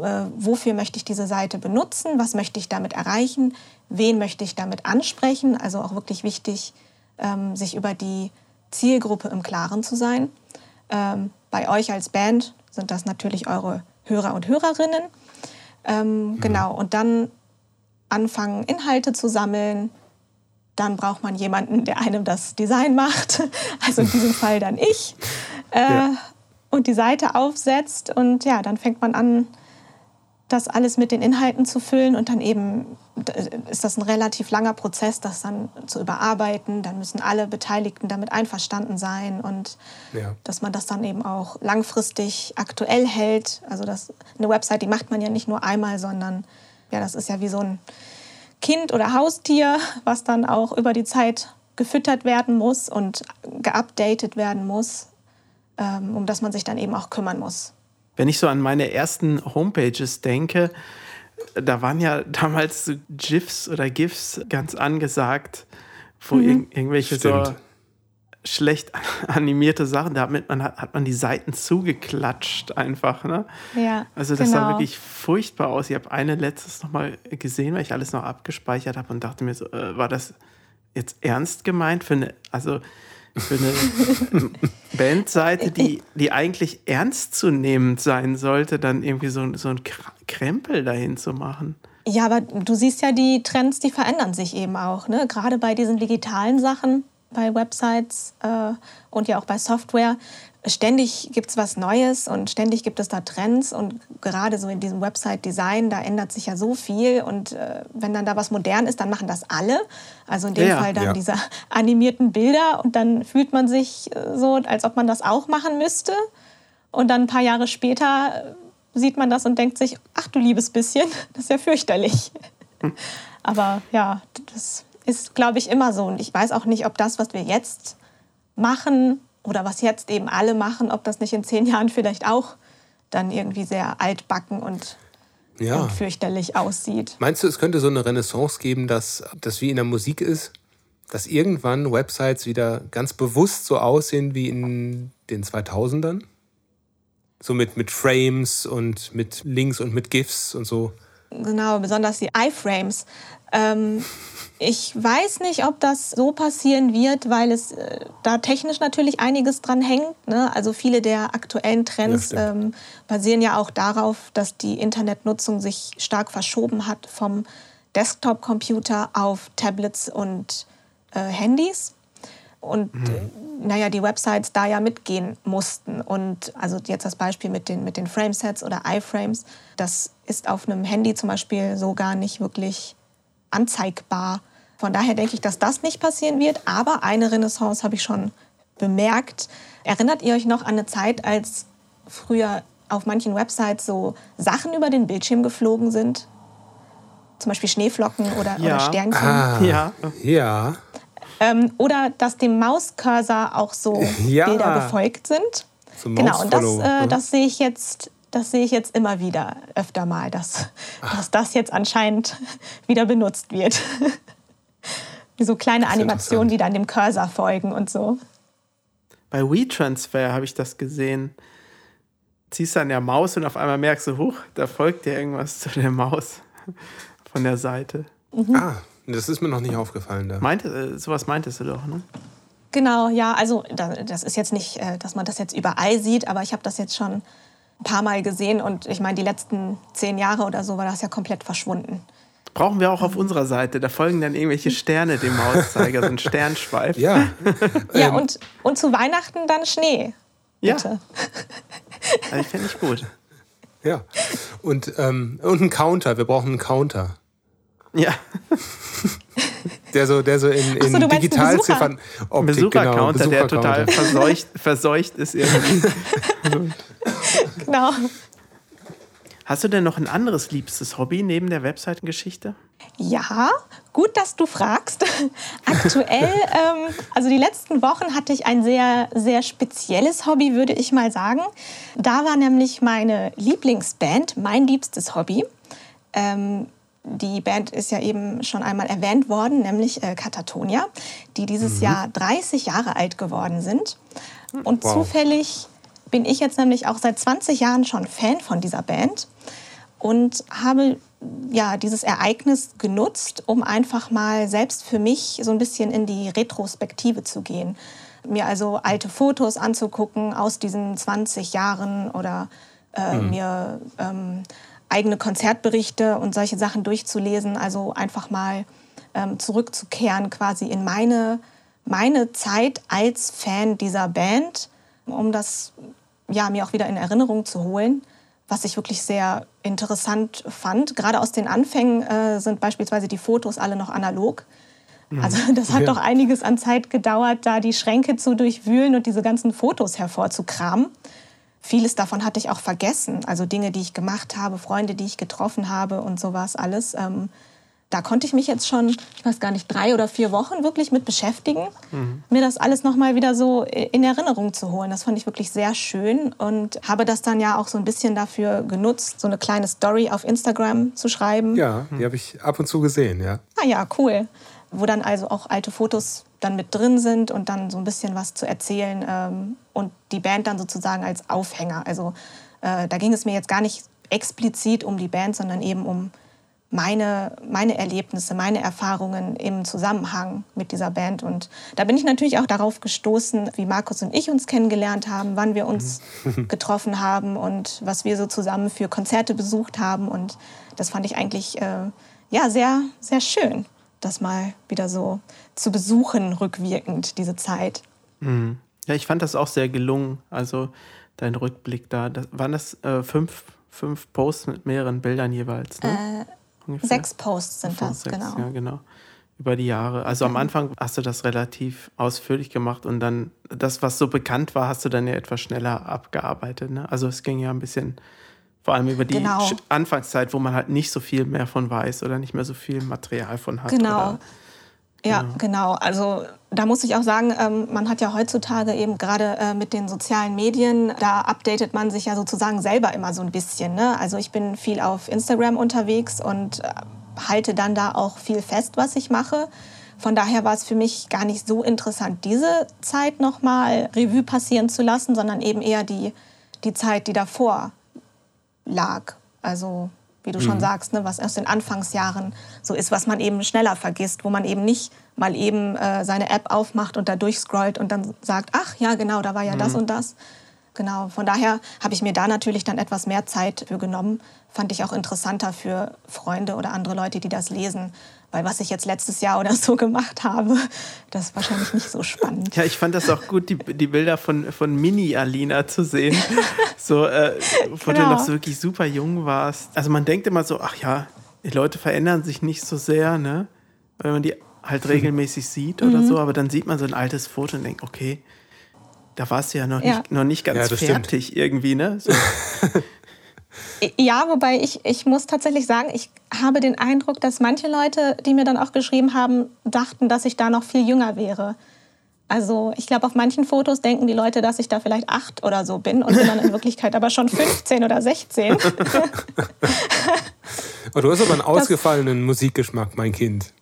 äh, wofür möchte ich diese Seite benutzen, was möchte ich damit erreichen, wen möchte ich damit ansprechen. Also auch wirklich wichtig, ähm, sich über die Zielgruppe im Klaren zu sein. Ähm, bei euch als Band sind das natürlich eure Hörer und Hörerinnen. Ähm, mhm. Genau, und dann anfangen, Inhalte zu sammeln. Dann braucht man jemanden, der einem das Design macht. Also in diesem Fall dann ich. Äh, ja. Und die Seite aufsetzt. Und ja, dann fängt man an, das alles mit den Inhalten zu füllen und dann eben ist das ein relativ langer Prozess, das dann zu überarbeiten. Dann müssen alle Beteiligten damit einverstanden sein und ja. dass man das dann eben auch langfristig aktuell hält. Also das, eine Website, die macht man ja nicht nur einmal, sondern ja, das ist ja wie so ein Kind oder Haustier, was dann auch über die Zeit gefüttert werden muss und geupdatet werden muss, ähm, um das man sich dann eben auch kümmern muss. Wenn ich so an meine ersten Homepages denke, da waren ja damals so GIFs oder GIFs ganz angesagt, wo mhm. ir irgendwelche Stimmt. so schlecht animierte Sachen, damit man hat, hat man die Seiten zugeklatscht einfach, ne? Ja. Also das genau. sah wirklich furchtbar aus. Ich habe eine letztes noch mal gesehen, weil ich alles noch abgespeichert habe und dachte mir so, äh, war das jetzt ernst gemeint für eine, also für eine Bandseite, die, die eigentlich ernstzunehmend sein sollte, dann irgendwie so, so ein Krempel dahin zu machen. Ja, aber du siehst ja, die Trends, die verändern sich eben auch. Ne? Gerade bei diesen digitalen Sachen bei Websites äh, und ja auch bei Software. Ständig gibt es was Neues und ständig gibt es da Trends und gerade so in diesem Website-Design, da ändert sich ja so viel und äh, wenn dann da was modern ist, dann machen das alle. Also in dem ja, Fall dann ja. diese animierten Bilder und dann fühlt man sich äh, so, als ob man das auch machen müsste. Und dann ein paar Jahre später äh, sieht man das und denkt sich, ach du liebes bisschen, das ist ja fürchterlich. Aber ja, das ist, glaube ich, immer so. Und ich weiß auch nicht, ob das, was wir jetzt machen oder was jetzt eben alle machen, ob das nicht in zehn Jahren vielleicht auch dann irgendwie sehr altbacken und, ja. und fürchterlich aussieht. Meinst du, es könnte so eine Renaissance geben, dass das wie in der Musik ist? Dass irgendwann Websites wieder ganz bewusst so aussehen wie in den 2000ern? So mit, mit Frames und mit Links und mit GIFs und so. Genau, besonders die iFrames. Ähm, ich weiß nicht, ob das so passieren wird, weil es äh, da technisch natürlich einiges dran hängt. Ne? Also viele der aktuellen Trends ja, ähm, basieren ja auch darauf, dass die Internetnutzung sich stark verschoben hat vom Desktop-Computer auf Tablets und äh, Handys. Und mhm. äh, naja, die Websites da ja mitgehen mussten. Und also jetzt das Beispiel mit den, mit den Framesets oder iFrames, das ist auf einem Handy zum Beispiel so gar nicht wirklich anzeigbar. Von daher denke ich, dass das nicht passieren wird. Aber eine Renaissance habe ich schon bemerkt. Erinnert ihr euch noch an eine Zeit, als früher auf manchen Websites so Sachen über den Bildschirm geflogen sind? Zum Beispiel Schneeflocken oder, ja. oder Sternchen. Ah, ja. ja. Ähm, oder dass dem Mauscursor auch so ja. Bilder gefolgt sind. So genau, und das, äh, ne? das sehe ich jetzt das sehe ich jetzt immer wieder öfter mal, dass, dass das jetzt anscheinend wieder benutzt wird. so kleine Animationen, die dann dem Cursor folgen und so. Bei WeTransfer habe ich das gesehen. Ziehst an der Maus und auf einmal merkst du, huch, da folgt dir irgendwas zu der Maus von der Seite. Mhm. Ah, das ist mir noch nicht aufgefallen. Da. Meinte, äh, sowas meintest du doch, ne? Genau, ja, also das ist jetzt nicht, äh, dass man das jetzt überall sieht, aber ich habe das jetzt schon ein paar Mal gesehen und ich meine, die letzten zehn Jahre oder so war das ja komplett verschwunden. Brauchen wir auch auf unserer Seite. Da folgen dann irgendwelche Sterne dem Mauszeiger, so ein Sternschweif. Ja. ja, ähm. und, und zu Weihnachten dann Schnee. Bitte. Ja. Also ich finde ich gut. Ja. Und, ähm, und ein Counter. Wir brauchen einen Counter. Ja. Der so, der so in, in so, Digitalziffern. Optik, Besuchercounter, genau, Besucher der total verseucht, verseucht ist irgendwie. genau. Hast du denn noch ein anderes liebstes Hobby neben der Webseitengeschichte? Ja, gut, dass du fragst. Aktuell, ähm, also die letzten Wochen hatte ich ein sehr, sehr spezielles Hobby, würde ich mal sagen. Da war nämlich meine Lieblingsband, mein liebstes Hobby. Ähm, die Band ist ja eben schon einmal erwähnt worden, nämlich äh, Katatonia, die dieses mhm. Jahr 30 Jahre alt geworden sind. Und wow. zufällig bin ich jetzt nämlich auch seit 20 Jahren schon Fan von dieser Band und habe ja dieses Ereignis genutzt, um einfach mal selbst für mich so ein bisschen in die Retrospektive zu gehen. Mir also alte Fotos anzugucken aus diesen 20 Jahren oder äh, mhm. mir ähm, eigene Konzertberichte und solche Sachen durchzulesen. Also einfach mal ähm, zurückzukehren quasi in meine, meine Zeit als Fan dieser Band, um das ja, mir auch wieder in Erinnerung zu holen, was ich wirklich sehr interessant fand. Gerade aus den Anfängen äh, sind beispielsweise die Fotos alle noch analog. Mhm. Also das hat ja. doch einiges an Zeit gedauert, da die Schränke zu durchwühlen und diese ganzen Fotos hervorzukramen. Vieles davon hatte ich auch vergessen. Also Dinge, die ich gemacht habe, Freunde, die ich getroffen habe und sowas alles. Ähm, da konnte ich mich jetzt schon, ich weiß gar nicht, drei oder vier Wochen wirklich mit beschäftigen, mhm. mir das alles nochmal wieder so in Erinnerung zu holen. Das fand ich wirklich sehr schön und habe das dann ja auch so ein bisschen dafür genutzt, so eine kleine Story auf Instagram zu schreiben. Ja, die habe ich ab und zu gesehen, ja. Ah ja, cool. Wo dann also auch alte Fotos dann mit drin sind und dann so ein bisschen was zu erzählen ähm, und die Band dann sozusagen als Aufhänger. Also äh, da ging es mir jetzt gar nicht explizit um die Band, sondern eben um meine, meine Erlebnisse, meine Erfahrungen im Zusammenhang mit dieser Band. Und da bin ich natürlich auch darauf gestoßen, wie Markus und ich uns kennengelernt haben, wann wir uns getroffen haben und was wir so zusammen für Konzerte besucht haben. Und das fand ich eigentlich äh, ja, sehr, sehr schön das mal wieder so zu besuchen, rückwirkend, diese Zeit. Mhm. Ja, ich fand das auch sehr gelungen. Also dein Rückblick da. Das, waren das äh, fünf, fünf Posts mit mehreren Bildern jeweils? Ne? Äh, sechs Posts sind das, sechs, genau. Ja, genau. Über die Jahre. Also am Anfang hast du das relativ ausführlich gemacht und dann das, was so bekannt war, hast du dann ja etwas schneller abgearbeitet. Ne? Also es ging ja ein bisschen vor allem über die genau. Anfangszeit, wo man halt nicht so viel mehr von weiß oder nicht mehr so viel Material von hat. Genau. Ja, genau. genau. Also da muss ich auch sagen, ähm, man hat ja heutzutage eben gerade äh, mit den sozialen Medien, da updatet man sich ja sozusagen selber immer so ein bisschen. Ne? Also ich bin viel auf Instagram unterwegs und äh, halte dann da auch viel fest, was ich mache. Von daher war es für mich gar nicht so interessant, diese Zeit nochmal Revue passieren zu lassen, sondern eben eher die, die Zeit, die davor lag. Also wie du mhm. schon sagst, ne, was aus den Anfangsjahren so ist, was man eben schneller vergisst, wo man eben nicht mal eben äh, seine App aufmacht und da durchscrollt und dann sagt, ach ja, genau, da war ja mhm. das und das. Genau, von daher habe ich mir da natürlich dann etwas mehr Zeit für genommen. Fand ich auch interessanter für Freunde oder andere Leute, die das lesen, weil was ich jetzt letztes Jahr oder so gemacht habe, das ist wahrscheinlich nicht so spannend. Ja, ich fand das auch gut, die, die Bilder von, von Mini-Alina zu sehen. so, äh, wo genau. du noch so wirklich super jung warst. Also man denkt immer so, ach ja, die Leute verändern sich nicht so sehr, ne? Wenn man die halt regelmäßig sieht oder mhm. so, aber dann sieht man so ein altes Foto und denkt, okay, da warst du ja noch, ja. Nicht, noch nicht ganz ja, fertig stimmt. irgendwie, ne? So. Ja, wobei ich, ich muss tatsächlich sagen, ich habe den Eindruck, dass manche Leute, die mir dann auch geschrieben haben, dachten, dass ich da noch viel jünger wäre. Also ich glaube, auf manchen Fotos denken die Leute, dass ich da vielleicht acht oder so bin und bin dann in Wirklichkeit aber schon 15 oder 16. oh, du hast aber einen ausgefallenen das, Musikgeschmack, mein Kind.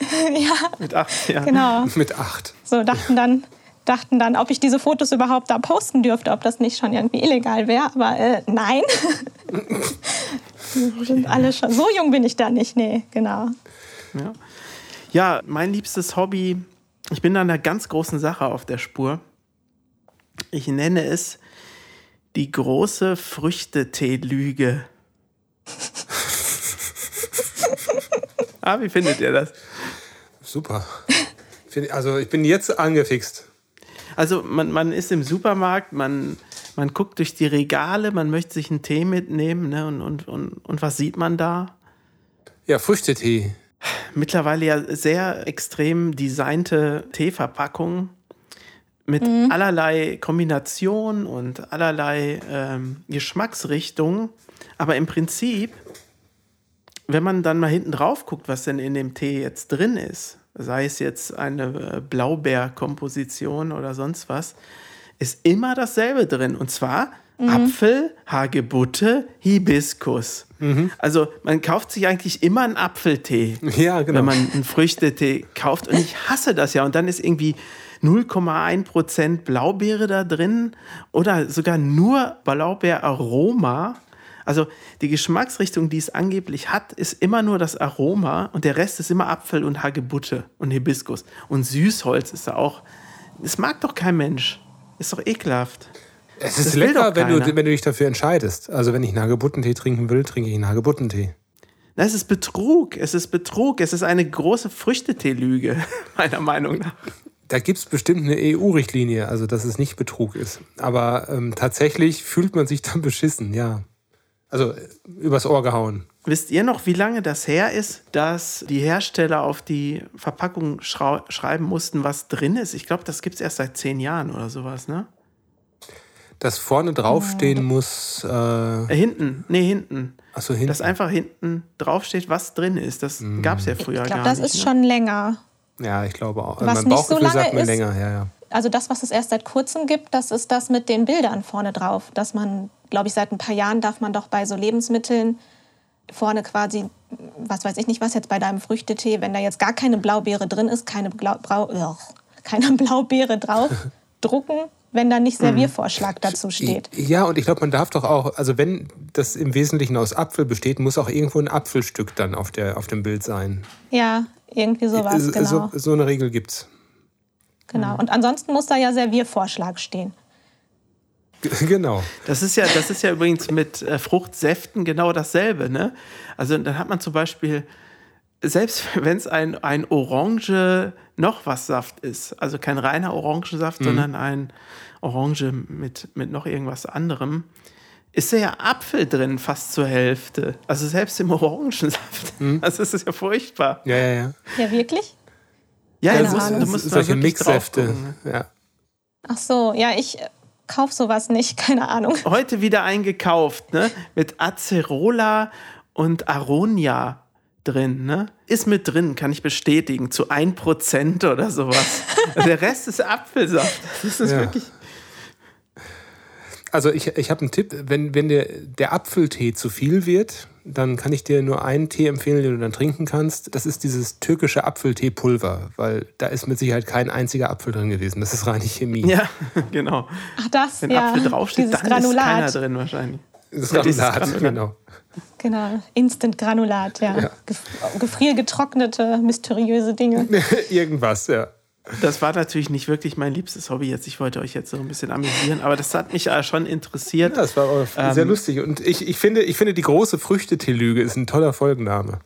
ja. Mit acht, ja. Genau. Mit acht. So dachten dann, dachten dann, ob ich diese Fotos überhaupt da posten dürfte, ob das nicht schon irgendwie illegal wäre. Aber äh, nein. sind alle schon. So jung bin ich da nicht, nee, genau. Ja. ja, mein liebstes Hobby, ich bin da einer ganz großen Sache auf der Spur. Ich nenne es die große Früchtetee-Lüge. ah, wie findet ihr das? Super. Also ich bin jetzt angefixt. Also man, man ist im Supermarkt, man, man guckt durch die Regale, man möchte sich einen Tee mitnehmen ne? und, und, und, und was sieht man da? Ja, Früchtetee. Mittlerweile ja sehr extrem designte Teeverpackungen mit mhm. allerlei Kombinationen und allerlei ähm, Geschmacksrichtungen. Aber im Prinzip, wenn man dann mal hinten drauf guckt, was denn in dem Tee jetzt drin ist, sei es jetzt eine äh, Blaubeerkomposition oder sonst was, ist immer dasselbe drin. Und zwar mhm. Apfel, Hagebutte, Hibiskus. Mhm. Also man kauft sich eigentlich immer einen Apfeltee, ja, genau. wenn man einen Früchtetee kauft. Und ich hasse das ja. Und dann ist irgendwie 0,1% Blaubeere da drin oder sogar nur Blaubeeraroma. Also die Geschmacksrichtung, die es angeblich hat, ist immer nur das Aroma und der Rest ist immer Apfel und Hagebutte und Hibiskus. Und Süßholz ist da auch. Das mag doch kein Mensch. Ist doch ekelhaft. Es ist das lecker, wenn du, wenn du dich dafür entscheidest. Also wenn ich einen Hagebuttentee trinken will, trinke ich einen Hagebuttentee. Das ist Betrug. Es ist Betrug. Es ist eine große Früchtetee-Lüge, meiner Meinung nach. Da gibt es bestimmt eine EU-Richtlinie, also dass es nicht Betrug ist. Aber ähm, tatsächlich fühlt man sich dann beschissen, ja. Also übers Ohr gehauen. Wisst ihr noch, wie lange das her ist, dass die Hersteller auf die Verpackung schreiben mussten, was drin ist? Ich glaube, das gibt es erst seit zehn Jahren oder sowas, ne? Dass vorne draufstehen hm. muss. Äh, äh hinten, nee, hinten. Achso, hinten. Dass einfach hinten draufsteht, was drin ist. Das hm. gab es ja früher ich glaub, gar nicht. Ich glaube, das ist ne? schon länger. Ja, ich glaube auch. Was mein Bauchgefühl so sagt mir ist, länger, ja, ja. Also das, was es erst seit kurzem gibt, das ist das mit den Bildern vorne drauf, dass man glaube ich, seit ein paar Jahren darf man doch bei so Lebensmitteln vorne quasi, was weiß ich nicht was jetzt bei deinem Früchtetee, wenn da jetzt gar keine Blaubeere drin ist, keine, Blau, Brau, oh, keine Blaubeere drauf, drucken, wenn da nicht Serviervorschlag mhm. dazu steht. Ja, und ich glaube, man darf doch auch, also wenn das im Wesentlichen aus Apfel besteht, muss auch irgendwo ein Apfelstück dann auf, der, auf dem Bild sein. Ja, irgendwie sowas, genau. So, so eine Regel gibt's. Genau. Und ansonsten muss da ja Serviervorschlag stehen. Genau. Das ist ja, das ist ja übrigens mit äh, Fruchtsäften genau dasselbe. Ne? Also dann hat man zum Beispiel selbst wenn es ein, ein Orange noch was Saft ist, also kein reiner Orangensaft, mhm. sondern ein Orange mit, mit noch irgendwas anderem, ist ja Apfel drin, fast zur Hälfte. Also selbst im Orangensaft. Mhm. Also das ist ja furchtbar. Ja, ja, ja. Ja, wirklich? Ja, ja du musst, du musst solche Mixsäfte. Ja. Ach so, ja, ich äh, kaufe sowas nicht, keine Ahnung. Heute wieder eingekauft, ne? Mit Acerola und Aronia drin, ne? Ist mit drin, kann ich bestätigen, zu 1% oder sowas. Der Rest ist Apfelsaft. Das ist ja. wirklich. Also ich, ich habe einen Tipp, wenn, wenn der, der Apfeltee zu viel wird, dann kann ich dir nur einen Tee empfehlen, den du dann trinken kannst. Das ist dieses türkische Apfelteepulver, weil da ist mit Sicherheit kein einziger Apfel drin gewesen. Das ist reine Chemie. Ja, genau. Ach das, Wenn ja. Apfel draufsteht, Dieses dann Granulat. ist keiner drin wahrscheinlich. Das Ja, dieses Granulat, Granulat. genau. Genau, Instant-Granulat, ja. Ja. Gef- Gefriergetrocknete, mysteriöse Dinge. Irgendwas, ja. Das war natürlich nicht wirklich mein liebstes Hobby jetzt. Ich wollte euch jetzt so ein bisschen amüsieren, aber das hat mich schon interessiert. Ja, das war Ähm, sehr lustig. Und ich, ich, finde, ich finde, die große Früchtetelüge ist ein toller Folgenname.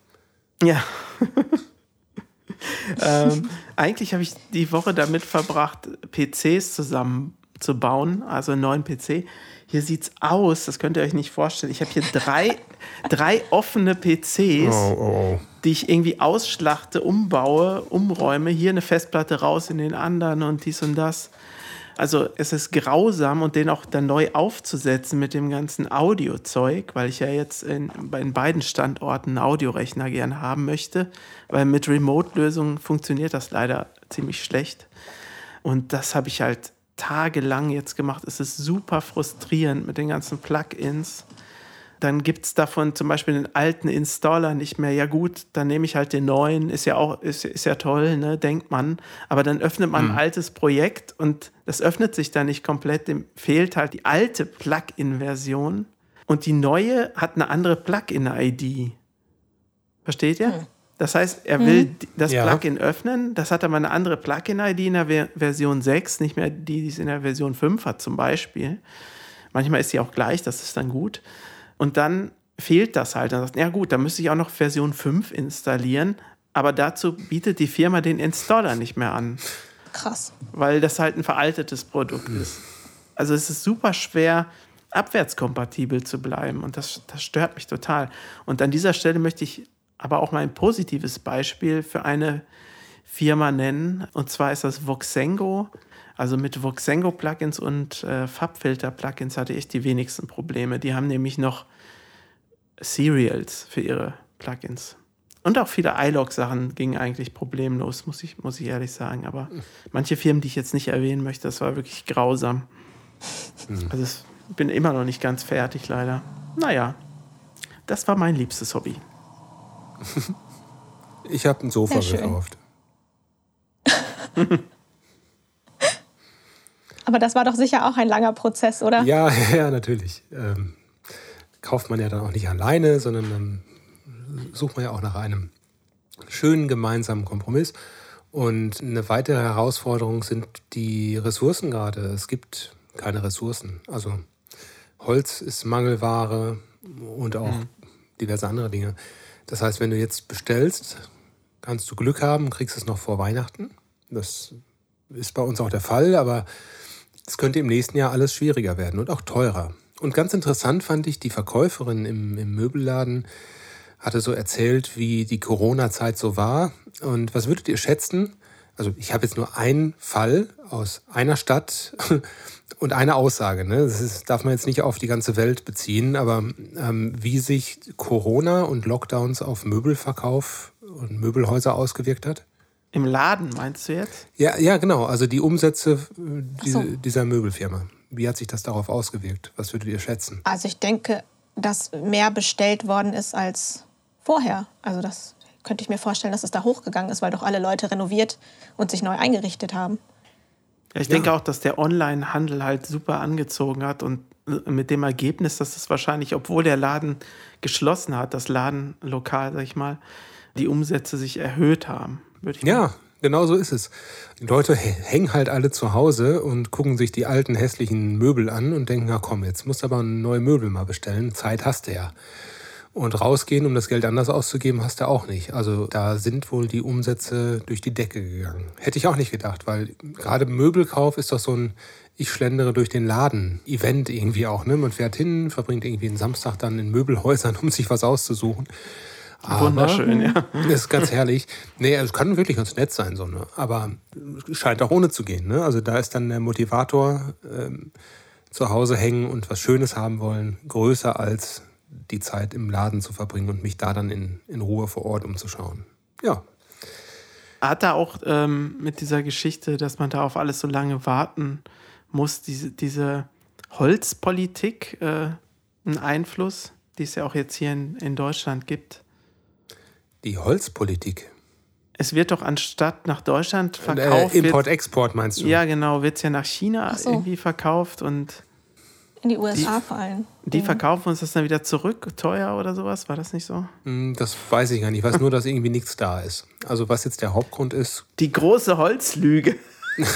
Ja. ähm, eigentlich habe ich die Woche damit verbracht, PCs zusammenzubauen, also einen neuen PC. Hier sieht's aus, das könnt ihr euch nicht vorstellen. Ich habe hier drei, drei offene PCs, Oh, oh, oh. die ich irgendwie ausschlachte, umbaue, umräume. Hier eine Festplatte raus in den anderen und dies und das. Also es ist grausam und den auch dann neu aufzusetzen mit dem ganzen Audiozeug, weil ich ja jetzt in, bei in beiden Standorten einen Audiorechner gern haben möchte, weil mit Remote-Lösungen funktioniert das leider ziemlich schlecht. Und das habe ich halt tagelang jetzt gemacht. Es ist super frustrierend mit den ganzen Plugins. Dann gibt es davon zum Beispiel den alten Installer nicht mehr. Ja gut, dann nehme ich halt den neuen, ist ja auch, ist, ist ja toll, ne, denkt man. Aber dann öffnet man ein altes Projekt und das öffnet sich da nicht komplett. Dem fehlt halt die alte Plugin-Version und die neue hat eine andere Plugin-ID. Versteht ihr? Das heißt, er will die- das Ja. Plugin öffnen, das hat aber eine andere Plugin-ID in der Ver- Version 6, nicht mehr die, die es in der Version 5 hat zum Beispiel. Manchmal ist sie auch gleich, das ist dann gut. Und dann fehlt das halt. Dann sagt, ja gut, dann müsste ich auch noch Version 5 installieren, aber dazu bietet die Firma den Installer nicht mehr an, Krass. weil das halt ein veraltetes Produkt ist. Also es ist super schwer, abwärtskompatibel zu bleiben und das, das stört mich total. Und an dieser Stelle möchte ich aber auch mal ein positives Beispiel für eine Firma nennen. Und zwar ist das Voxengo. Also mit Voxengo-Plugins und äh, Farbfilter-Plugins hatte ich die wenigsten Probleme. Die haben nämlich noch Serials für ihre Plugins. Und auch viele iLog-Sachen gingen eigentlich problemlos, muss ich, muss ich ehrlich sagen. Aber manche Firmen, die ich jetzt nicht erwähnen möchte, das war wirklich grausam. Also es- ich bin immer noch nicht ganz fertig, leider. Naja, das war mein liebstes Hobby. Ich habe ein Sofa gekauft. Aber das war doch sicher auch ein langer Prozess, oder? Ja, ja, natürlich. Ähm, kauft man ja dann auch nicht alleine, sondern dann sucht man ja auch nach einem schönen gemeinsamen Kompromiss. Und eine weitere Herausforderung sind die Ressourcen gerade. Es gibt keine Ressourcen. Also Holz ist Mangelware und auch diverse andere Dinge. Das heißt, wenn du jetzt bestellst, kannst du Glück haben, kriegst es noch vor Weihnachten. Das ist bei uns auch der Fall, aber es könnte im nächsten Jahr alles schwieriger werden und auch teurer. Und ganz interessant fand ich, die Verkäuferin im, im Möbelladen hatte so erzählt, wie die Corona-Zeit so war. Und was würdet ihr schätzen? Also ich habe jetzt nur einen Fall aus einer Stadt und eine Aussage. Ne? Das ist, darf man jetzt nicht auf die ganze Welt beziehen, aber ähm, wie sich Corona und Lockdowns auf Möbelverkauf und Möbelhäuser ausgewirkt hat? Im Laden, meinst du jetzt? Ja, ja, genau. Also die Umsätze äh, die, so. dieser Möbelfirma. Wie hat sich das darauf ausgewirkt? Was würdet ihr schätzen? Also ich denke, dass mehr bestellt worden ist als vorher. Also das könnte ich mir vorstellen, dass es da hochgegangen ist, weil doch alle Leute renoviert und sich neu eingerichtet haben. Ja, ich denke auch, dass der Online-Handel halt super angezogen hat und äh, mit dem Ergebnis, dass es wahrscheinlich, obwohl der Laden geschlossen hat, das Ladenlokal, sag ich mal, die Umsätze sich erhöht haben. Würde ich Ja, genau so ist es. Die Leute hä- hängen halt alle zu Hause und gucken sich die alten hässlichen Möbel an und denken, na komm, jetzt musst du aber neue Möbel mal bestellen. Zeit hast du ja. Und rausgehen, um das Geld anders auszugeben, hast du auch nicht. Also da sind wohl die Umsätze durch die Decke gegangen. Hätte ich auch nicht gedacht, weil gerade Möbelkauf ist doch so ein ich schlendere durch den Laden Event irgendwie auch. Ne? Man fährt hin, verbringt irgendwie einen Samstag dann in Möbelhäusern, um sich was auszusuchen. Aber Wunderschön, ja. Ist ganz herrlich. Nee, es kann wirklich ganz nett sein, so, ne? aber scheint auch ohne zu gehen. Ne? Also da ist dann der Motivator ähm, zu Hause hängen und was Schönes haben wollen, größer als die Zeit im Laden zu verbringen und mich da dann in, in Ruhe vor Ort umzuschauen. Ja. Hat da auch ähm, mit dieser Geschichte, dass man da auf alles so lange warten muss, diese, diese Holzpolitik äh, einen Einfluss, die es ja auch jetzt hier in, in Deutschland gibt? Die Holzpolitik? Es wird doch anstatt nach Deutschland äh, verkauft. Äh, Import-Export meinst du? Ja, genau, wird es ja nach China so. irgendwie verkauft und in die USA die, vor allem. Die mhm. verkaufen uns das dann wieder zurück, teuer oder sowas? War das nicht so? Hm, das weiß ich gar nicht. Ich weiß nur, dass irgendwie nichts da ist. Also was jetzt der Hauptgrund ist. Die große Holzlüge.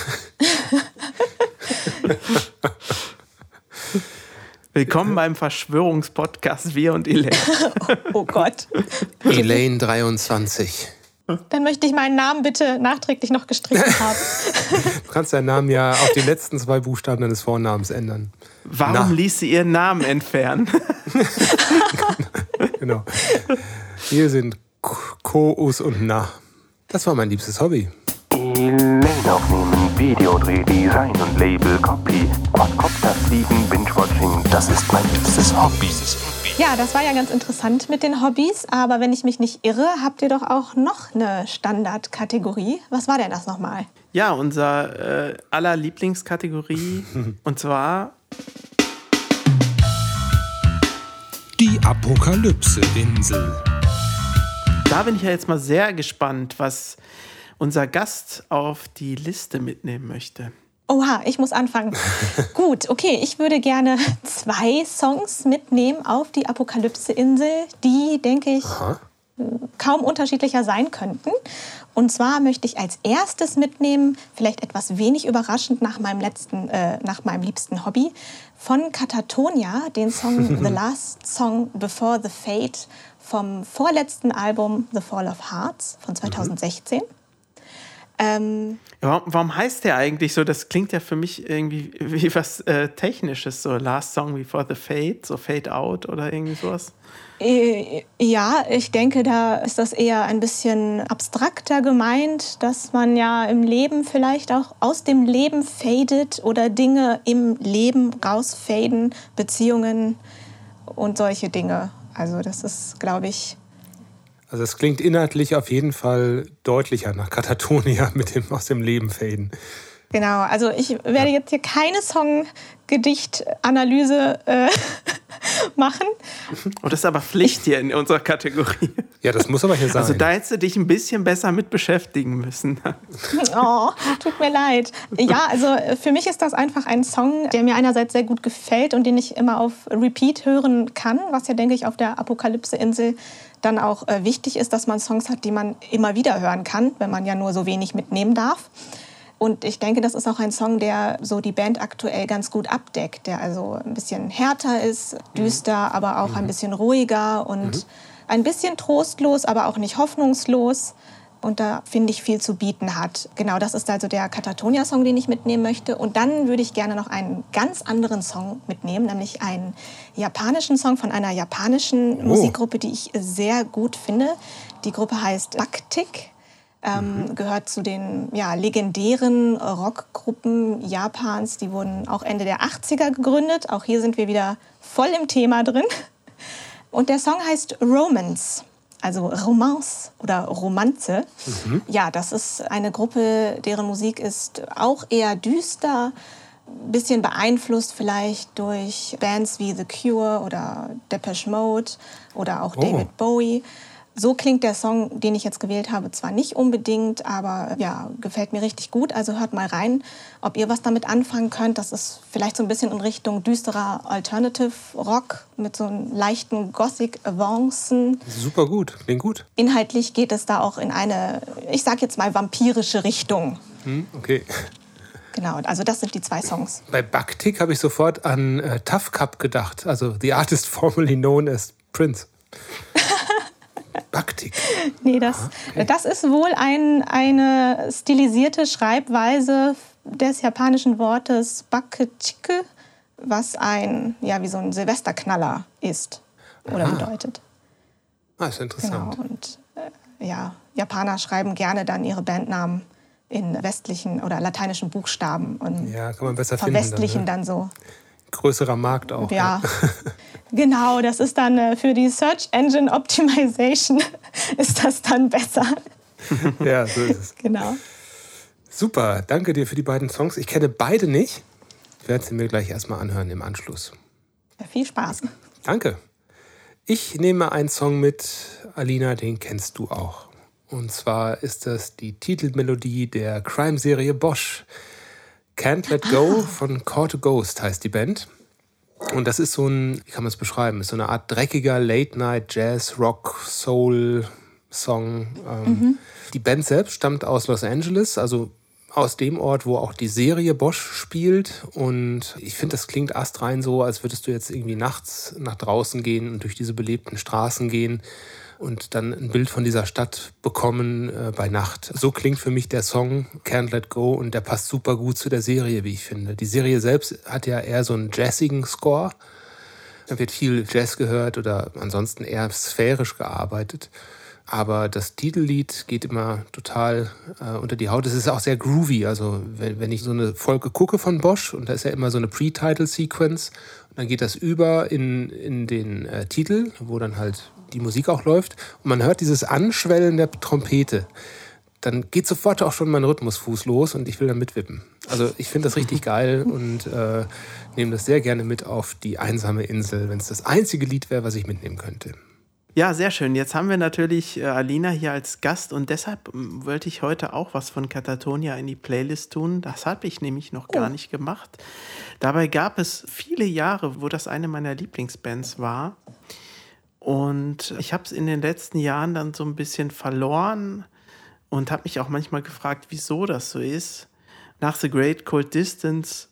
Willkommen beim Verschwörungspodcast Wir und Elaine. oh Gott. Elaine 23. Dann möchte ich meinen Namen bitte nachträglich noch gestrichen haben. du kannst deinen Namen ja auf die letzten zwei Buchstaben deines Vornamens ändern. Warum Na. ließ sie ihren Namen entfernen? genau. Hier sind Ko, Us und Na. Das war mein liebstes Hobby. Elaine aufnehmen, Videodreh, Design und Label, Copy, Quadcopter fliegen, Binge-Watching, das ist mein liebstes Hobby. Ja, das war ja ganz interessant mit den Hobbys, aber wenn ich mich nicht irre, habt ihr doch auch noch eine Standardkategorie. Was war denn das nochmal? Ja, unser äh, aller Lieblingskategorie und zwar die Apokalypse-Insel. Da bin ich ja jetzt mal sehr gespannt, was unser Gast auf die Liste mitnehmen möchte. Oha, ich muss anfangen. Gut, okay, ich würde gerne zwei Songs mitnehmen auf die Apokalypse-Insel, die, denke ich, Aha. kaum unterschiedlicher sein könnten. Und zwar möchte ich als erstes mitnehmen, vielleicht etwas wenig überraschend nach meinem letzten, äh, nach meinem liebsten Hobby, von Katatonia, den Song The Last Song Before the Fate vom vorletzten Album The Fall of Hearts von 2016. Mhm. Ähm, ja, warum heißt der eigentlich so? Das klingt ja für mich irgendwie wie was äh, Technisches, so Last Song Before the Fade, so Fade Out oder irgendwie sowas. Äh, ja, ich denke, da ist das eher ein bisschen abstrakter gemeint, dass man ja im Leben vielleicht auch aus dem Leben fadet oder Dinge im Leben rausfaden, Beziehungen und solche Dinge. Also das ist, glaube ich, also es klingt inhaltlich auf jeden Fall deutlicher nach Katatonia mit dem aus dem Leben faden. Genau, also ich werde jetzt hier keine Song-Gedicht-Analyse äh, machen. Und das ist aber Pflicht hier in unserer Kategorie. Ja, das muss aber hier sein. Also da hättest du dich ein bisschen besser mit beschäftigen müssen. Oh, tut mir leid. Ja, also für mich ist das einfach ein Song, der mir einerseits sehr gut gefällt und den ich immer auf Repeat hören kann, was ja, denke ich, auf der Apokalypse-Insel dann auch äh, wichtig ist, dass man Songs hat, die man immer wieder hören kann, wenn man ja nur so wenig mitnehmen darf. Und ich denke, das ist auch ein Song, der so die Band aktuell ganz gut abdeckt, der also ein bisschen härter ist, düster, aber auch ein mhm. bisschen ruhiger und mhm. ein bisschen trostlos, aber auch nicht hoffnungslos und da finde ich viel zu bieten hat. Genau, das ist also der Katatonia-Song, den ich mitnehmen möchte. Und dann würde ich gerne noch einen ganz anderen Song mitnehmen, nämlich einen japanischen Song von einer japanischen oh. Musikgruppe, die ich sehr gut finde. Die Gruppe heißt Baktik. Ähm, mhm. gehört zu den ja, legendären Rockgruppen Japans. Die wurden auch Ende der 80er gegründet. Auch hier sind wir wieder voll im Thema drin. Und der Song heißt Romance also Romance oder Romanze. Mhm. Ja, das ist eine Gruppe, deren Musik ist auch eher düster, ein bisschen beeinflusst vielleicht durch Bands wie The Cure oder Depeche Mode oder auch oh. David Bowie. So klingt der Song, den ich jetzt gewählt habe, zwar nicht unbedingt, aber ja, gefällt mir richtig gut. Also hört mal rein, ob ihr was damit anfangen könnt. Das ist vielleicht so ein bisschen in Richtung düsterer Alternative Rock mit so einem leichten Gothic-Avancen. Super gut, klingt gut. Inhaltlich geht es da auch in eine, ich sag jetzt mal, vampirische Richtung. Hm, okay. Genau, also das sind die zwei Songs. Bei Baktik habe ich sofort an äh, Tough Cup gedacht, also The Artist formerly known as Prince. Baktik. nee, das, okay. das ist wohl ein, eine stilisierte Schreibweise des japanischen Wortes Bakechike, was ein, ja, wie so ein Silvesterknaller ist oder Aha. bedeutet. Ah, ist interessant. Genau, und äh, ja, Japaner schreiben gerne dann ihre Bandnamen in westlichen oder lateinischen Buchstaben und ja, kann man besser verwestlichen dann, ne? dann so. Größerer Markt auch. Ja, ja. genau, das ist dann äh, für die Search Engine Optimization ist das dann besser. ja, so ist es. Genau. Super, danke dir für die beiden Songs. Ich kenne beide nicht. Ich werde sie mir gleich erstmal anhören im Anschluss. Ja, viel Spaß. Danke. Ich nehme einen Song mit, Alina, den kennst du auch. Und zwar ist das die Titelmelodie der Crime-Serie Bosch. Can't Let Go ah. von Call to Ghost heißt die Band. Und das ist so ein, wie kann man es beschreiben, ist so eine Art dreckiger Late-Night Jazz, Rock, Soul Song. Ähm, mhm. Die Band selbst stammt aus Los Angeles, also aus dem Ort, wo auch die Serie Bosch spielt. Und ich finde, das klingt astrein so, als würdest du jetzt irgendwie nachts nach draußen gehen und durch diese belebten Straßen gehen und dann ein Bild von dieser Stadt bekommen äh, bei Nacht. So klingt für mich der Song Can't Let Go und der passt super gut zu der Serie, wie ich finde. Die Serie selbst hat ja eher so einen jazzigen Score. Da wird viel Jazz gehört oder ansonsten eher sphärisch gearbeitet. Aber das Titellied geht immer total äh, unter die Haut. Es ist auch sehr groovy. Also wenn, wenn ich so eine Folge gucke von Bosch und da ist ja immer so eine Pre-Title-Sequence dann geht das über in, in den äh, Titel, wo dann halt die Musik auch läuft und man hört dieses Anschwellen der Trompete, dann geht sofort auch schon mein Rhythmusfuß los und ich will dann mitwippen. Also ich finde das richtig geil und äh, nehme das sehr gerne mit auf die einsame Insel, wenn es das einzige Lied wäre, was ich mitnehmen könnte. Ja, sehr schön. Jetzt haben wir natürlich äh, Alina hier als Gast und deshalb ähm, wollte ich heute auch was von Katatonia in die Playlist tun. Das habe ich nämlich noch gar oh. nicht gemacht. Dabei gab es viele Jahre, wo das eine meiner Lieblingsbands war. Und ich habe es in den letzten Jahren dann so ein bisschen verloren und habe mich auch manchmal gefragt, wieso das so ist. Nach The Great Cold Distance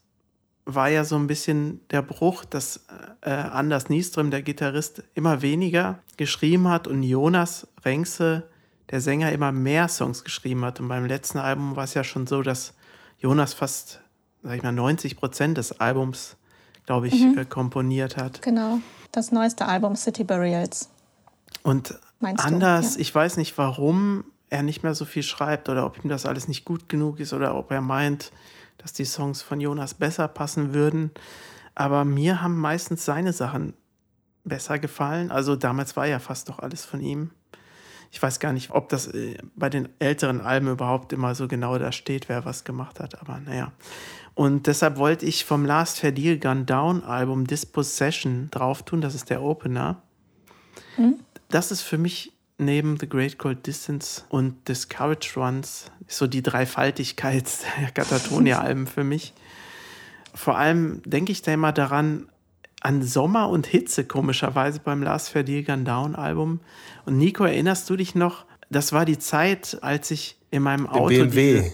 war ja so ein bisschen der Bruch, dass äh, Anders Nieström, der Gitarrist, immer weniger geschrieben hat und Jonas Renkse, der Sänger, immer mehr Songs geschrieben hat. Und beim letzten Album war es ja schon so, dass Jonas fast, sag ich mal, 90 Prozent des Albums, glaube ich, mhm. äh, komponiert hat. Genau das neueste Album City Burials. Und Meinst anders, ja. ich weiß nicht, warum er nicht mehr so viel schreibt oder ob ihm das alles nicht gut genug ist oder ob er meint, dass die Songs von Jonas besser passen würden. Aber mir haben meistens seine Sachen besser gefallen. Also damals war ja fast doch alles von ihm. Ich weiß gar nicht, ob das äh, bei den älteren Alben überhaupt immer so genau da steht, wer was gemacht hat. Aber naja. Und deshalb wollte ich vom Last Fair Deal Gun Down Album Dispossession drauf tun. Das ist der Opener. Mhm. Das ist für mich neben The Great Cold Distance und Discouraged Runs so die Dreifaltigkeit der Katatonia-Alben für mich. Vor allem denke ich da immer daran, an Sommer und Hitze, komischerweise beim Last Fair Deal Gun Down Album. Und Nico, erinnerst du dich noch? Das war die Zeit, als ich in meinem Auto. BMW. Diese,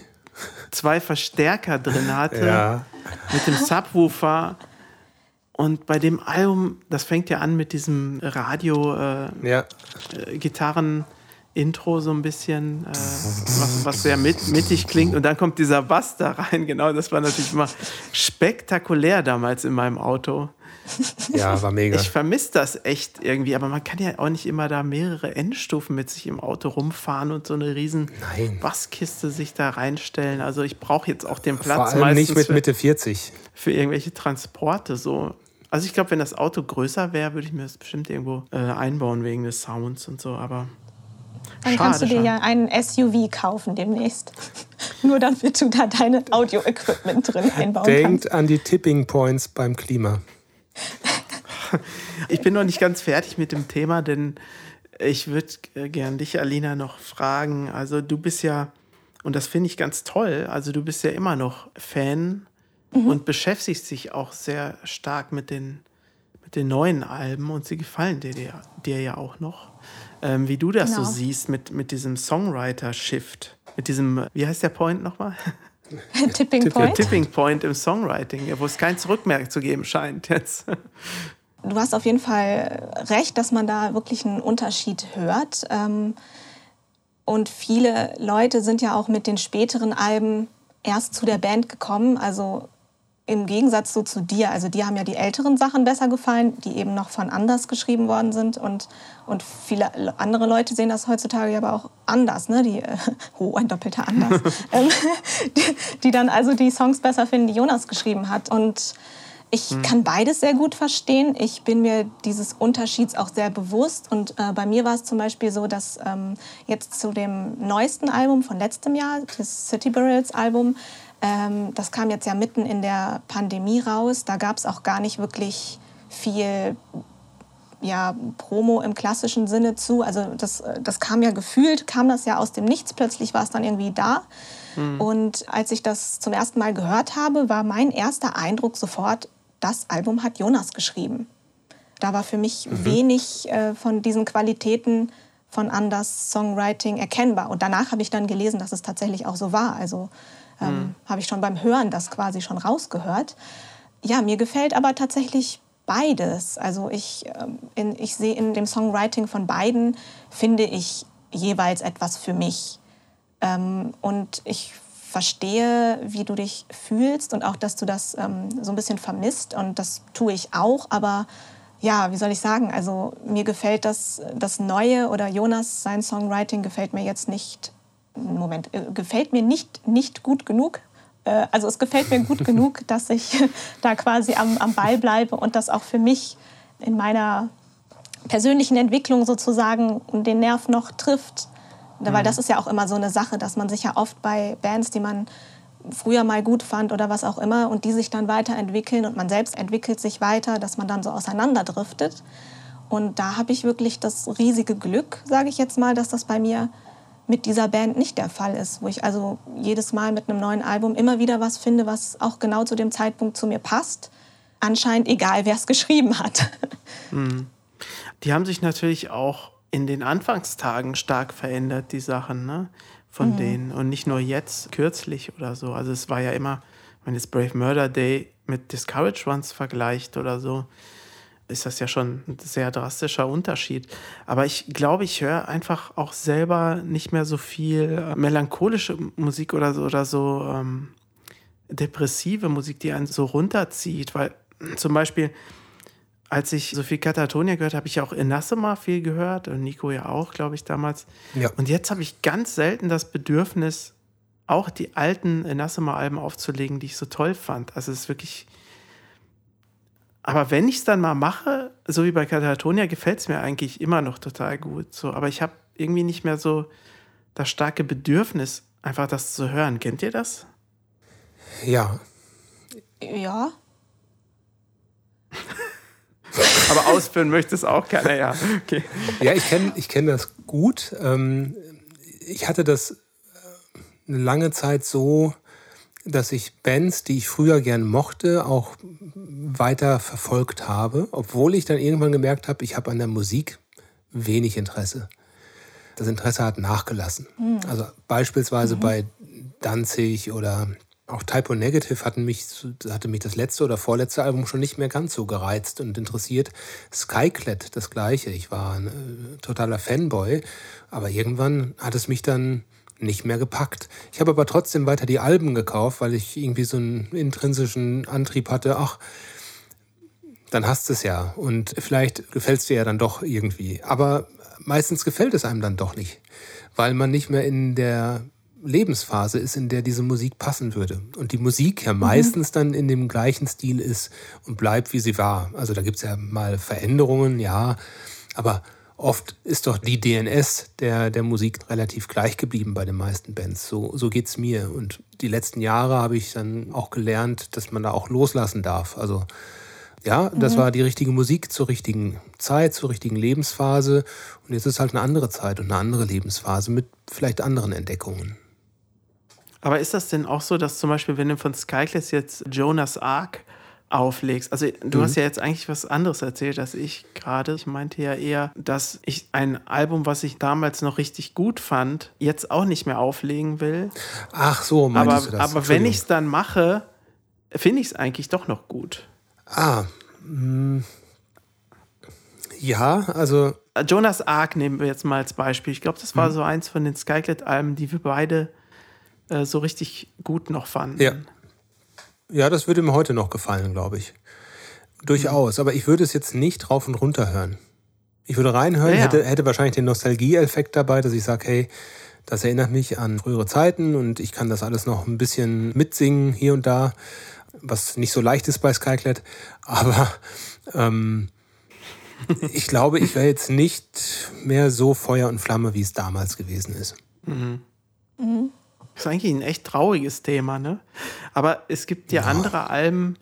zwei Verstärker drin hatte ja. mit dem Subwoofer. Und bei dem Album, das fängt ja an mit diesem Radio-Gitarren. Äh, ja. Intro so ein bisschen, äh, was, was, sehr mit, mittig klingt. Und dann kommt dieser Bass da rein. Genau, das war natürlich immer spektakulär damals in meinem Auto. Ja, war mega. Ich vermisse das echt irgendwie, aber man kann ja auch nicht immer da mehrere Endstufen mit sich im Auto rumfahren und so eine riesen Nein. Basskiste sich da reinstellen. Also ich brauche jetzt auch den Platz Vor allem nicht mit für, Mitte 40. Für irgendwelche Transporte so. Also ich glaube, wenn das Auto größer wäre, würde ich mir das bestimmt irgendwo äh, einbauen wegen des Sounds und so, aber dann Schade, kannst du dir schon. ja einen SUV kaufen demnächst. Nur damit du da deine Audio-Equipment drin einbauen Denkt kannst. Denkt an die Tipping Points beim Klima. Ich bin noch nicht ganz fertig mit dem Thema, denn ich würde gern dich, Alina, noch fragen. Also du bist ja, und das finde ich ganz toll, also du bist ja immer noch Fan mhm. und beschäftigst dich auch sehr stark mit den, mit den neuen Alben und sie gefallen dir, dir, dir ja auch noch. Ähm, wie du das genau. so siehst mit, mit diesem Songwriter-Shift, mit diesem, wie heißt der Point nochmal? Tipping Point. Tipping Point im Songwriting, wo es kein Zurück mehr zu geben scheint jetzt. du hast auf jeden Fall recht, dass man da wirklich einen Unterschied hört. Ähm, und viele Leute sind ja auch mit den späteren Alben erst zu der Band gekommen. Also im Gegensatz so zu dir. Also dir haben ja die älteren Sachen besser gefallen, die eben noch von anders geschrieben worden sind. Und, und viele andere Leute sehen das heutzutage aber auch anders. Ne? Die, äh, oh, ein doppelter anders. Ähm, die, die, dann also die Songs besser finden, die Jonas geschrieben hat. Und ich hm. kann beides sehr gut verstehen. Ich bin mir dieses Unterschieds auch sehr bewusst. Und äh, bei mir war es zum Beispiel so, dass ähm, jetzt zu dem neuesten Album von letztem Jahr, das City Burials Album, ähm, das kam jetzt ja mitten in der Pandemie raus. Da gab es auch gar nicht wirklich viel ja, Promo im klassischen Sinne zu. Also das, das kam ja gefühlt, kam das ja aus dem Nichts. Plötzlich war es dann irgendwie da. Mhm. Und als ich das zum ersten Mal gehört habe, war mein erster Eindruck sofort, das Album hat Jonas geschrieben. Da war für mich mhm. wenig äh, von diesen Qualitäten von Anders Songwriting erkennbar. Und danach habe ich dann gelesen, dass es tatsächlich auch so war. Also ähm, mhm. habe ich schon beim Hören das quasi schon rausgehört. Ja, mir gefällt aber tatsächlich beides. Also ich, ähm, in, ich sehe in dem Songwriting von beiden, finde ich jeweils etwas für mich. Ähm, und ich verstehe, wie du dich fühlst und auch, dass du das ähm, so ein bisschen vermisst. Und das tue ich auch. Aber ja, wie soll ich sagen? Also mir gefällt das, das Neue oder Jonas, sein Songwriting gefällt mir jetzt nicht. Moment, äh, gefällt mir nicht, nicht gut genug. Äh, also es gefällt mir gut genug, dass ich da quasi am, am Ball bleibe und das auch für mich in meiner persönlichen Entwicklung sozusagen den Nerv noch trifft. Mhm. Weil das ist ja auch immer so eine Sache, dass man sich ja oft bei Bands, die man früher mal gut fand oder was auch immer und die sich dann weiterentwickeln und man selbst entwickelt sich weiter, dass man dann so auseinanderdriftet. Und da habe ich wirklich das riesige Glück, sage ich jetzt mal, dass das bei mir mit dieser Band nicht der Fall ist, wo ich also jedes Mal mit einem neuen Album immer wieder was finde, was auch genau zu dem Zeitpunkt zu mir passt. Anscheinend egal, wer es geschrieben hat. Mhm. Die haben sich natürlich auch in den Anfangstagen stark verändert, die Sachen, ne? Von mhm. denen. Und nicht nur jetzt, kürzlich oder so. Also es war ja immer, wenn jetzt Brave Murder Day mit Discourage Ones vergleicht oder so, ist das ja schon ein sehr drastischer Unterschied. Aber ich glaube, ich höre einfach auch selber nicht mehr so viel äh, melancholische Musik oder so oder so ähm, depressive Musik, die einen so runterzieht. Weil zum Beispiel als ich so viel Katatonia gehört habe, ich ja auch Inassima viel gehört und Nico ja auch, glaube ich, damals. Ja. Und jetzt habe ich ganz selten das Bedürfnis, auch die alten Inassima-Alben aufzulegen, die ich so toll fand. Also es ist wirklich. Aber wenn ich es dann mal mache, so wie bei Katatonia, gefällt es mir eigentlich immer noch total gut. So, aber ich habe irgendwie nicht mehr so das starke Bedürfnis, einfach das zu hören. Kennt ihr das? Ja. Ja. Aber ausführen möchte es auch keiner, ja. Okay. Ja, ich kenne ich kenn das gut. Ähm, ich hatte das äh, eine lange Zeit so, dass ich Bands, die ich früher gern mochte, auch weiter verfolgt habe, obwohl ich dann irgendwann gemerkt habe, ich habe an der Musik wenig Interesse. Das Interesse hat nachgelassen. Mhm. Also beispielsweise mhm. bei Danzig oder auch Typo Negative hatten mich, hatte mich das letzte oder vorletzte Album schon nicht mehr ganz so gereizt und interessiert. Skyclad das gleiche. Ich war ein äh, totaler Fanboy, aber irgendwann hat es mich dann nicht mehr gepackt. Ich habe aber trotzdem weiter die Alben gekauft, weil ich irgendwie so einen intrinsischen Antrieb hatte, ach, dann hast du es ja und vielleicht gefällt es dir ja dann doch irgendwie. Aber meistens gefällt es einem dann doch nicht, weil man nicht mehr in der Lebensphase ist, in der diese Musik passen würde. Und die Musik ja mhm. meistens dann in dem gleichen Stil ist und bleibt, wie sie war. Also da gibt es ja mal Veränderungen, ja, aber oft ist doch die DNS der, der Musik relativ gleich geblieben bei den meisten Bands. So, so geht es mir. Und die letzten Jahre habe ich dann auch gelernt, dass man da auch loslassen darf. Also ja, das mhm. war die richtige Musik zur richtigen Zeit, zur richtigen Lebensphase. Und jetzt ist halt eine andere Zeit und eine andere Lebensphase mit vielleicht anderen Entdeckungen. Aber ist das denn auch so, dass zum Beispiel, wenn du von Skyclass jetzt Jonas Ark auflegst. Also du mhm. hast ja jetzt eigentlich was anderes erzählt als ich gerade. Ich meinte ja eher, dass ich ein Album, was ich damals noch richtig gut fand, jetzt auch nicht mehr auflegen will. Ach so, meinst aber, du das? Aber wenn ich es dann mache, finde ich es eigentlich doch noch gut. Ah, mh. Hm. Ja, also. Jonas Ark nehmen wir jetzt mal als Beispiel. Ich glaube, das war mhm. so eins von den Skyclad-Alben, die wir beide äh, so richtig gut noch fanden. Ja. Ja, das würde mir heute noch gefallen, glaube ich. Durchaus. Aber ich würde es jetzt nicht rauf und runter hören. Ich würde reinhören, ja, ja. Hätte, hätte wahrscheinlich den Nostalgie-Effekt dabei, dass ich sage, hey, das erinnert mich an frühere Zeiten und ich kann das alles noch ein bisschen mitsingen hier und da, was nicht so leicht ist bei Skyclad. Aber ähm, ich glaube, ich wäre jetzt nicht mehr so Feuer und Flamme, wie es damals gewesen ist. Mhm. Mhm. Das ist eigentlich ein echt trauriges Thema, ne? Aber es gibt ja, ja andere Alben,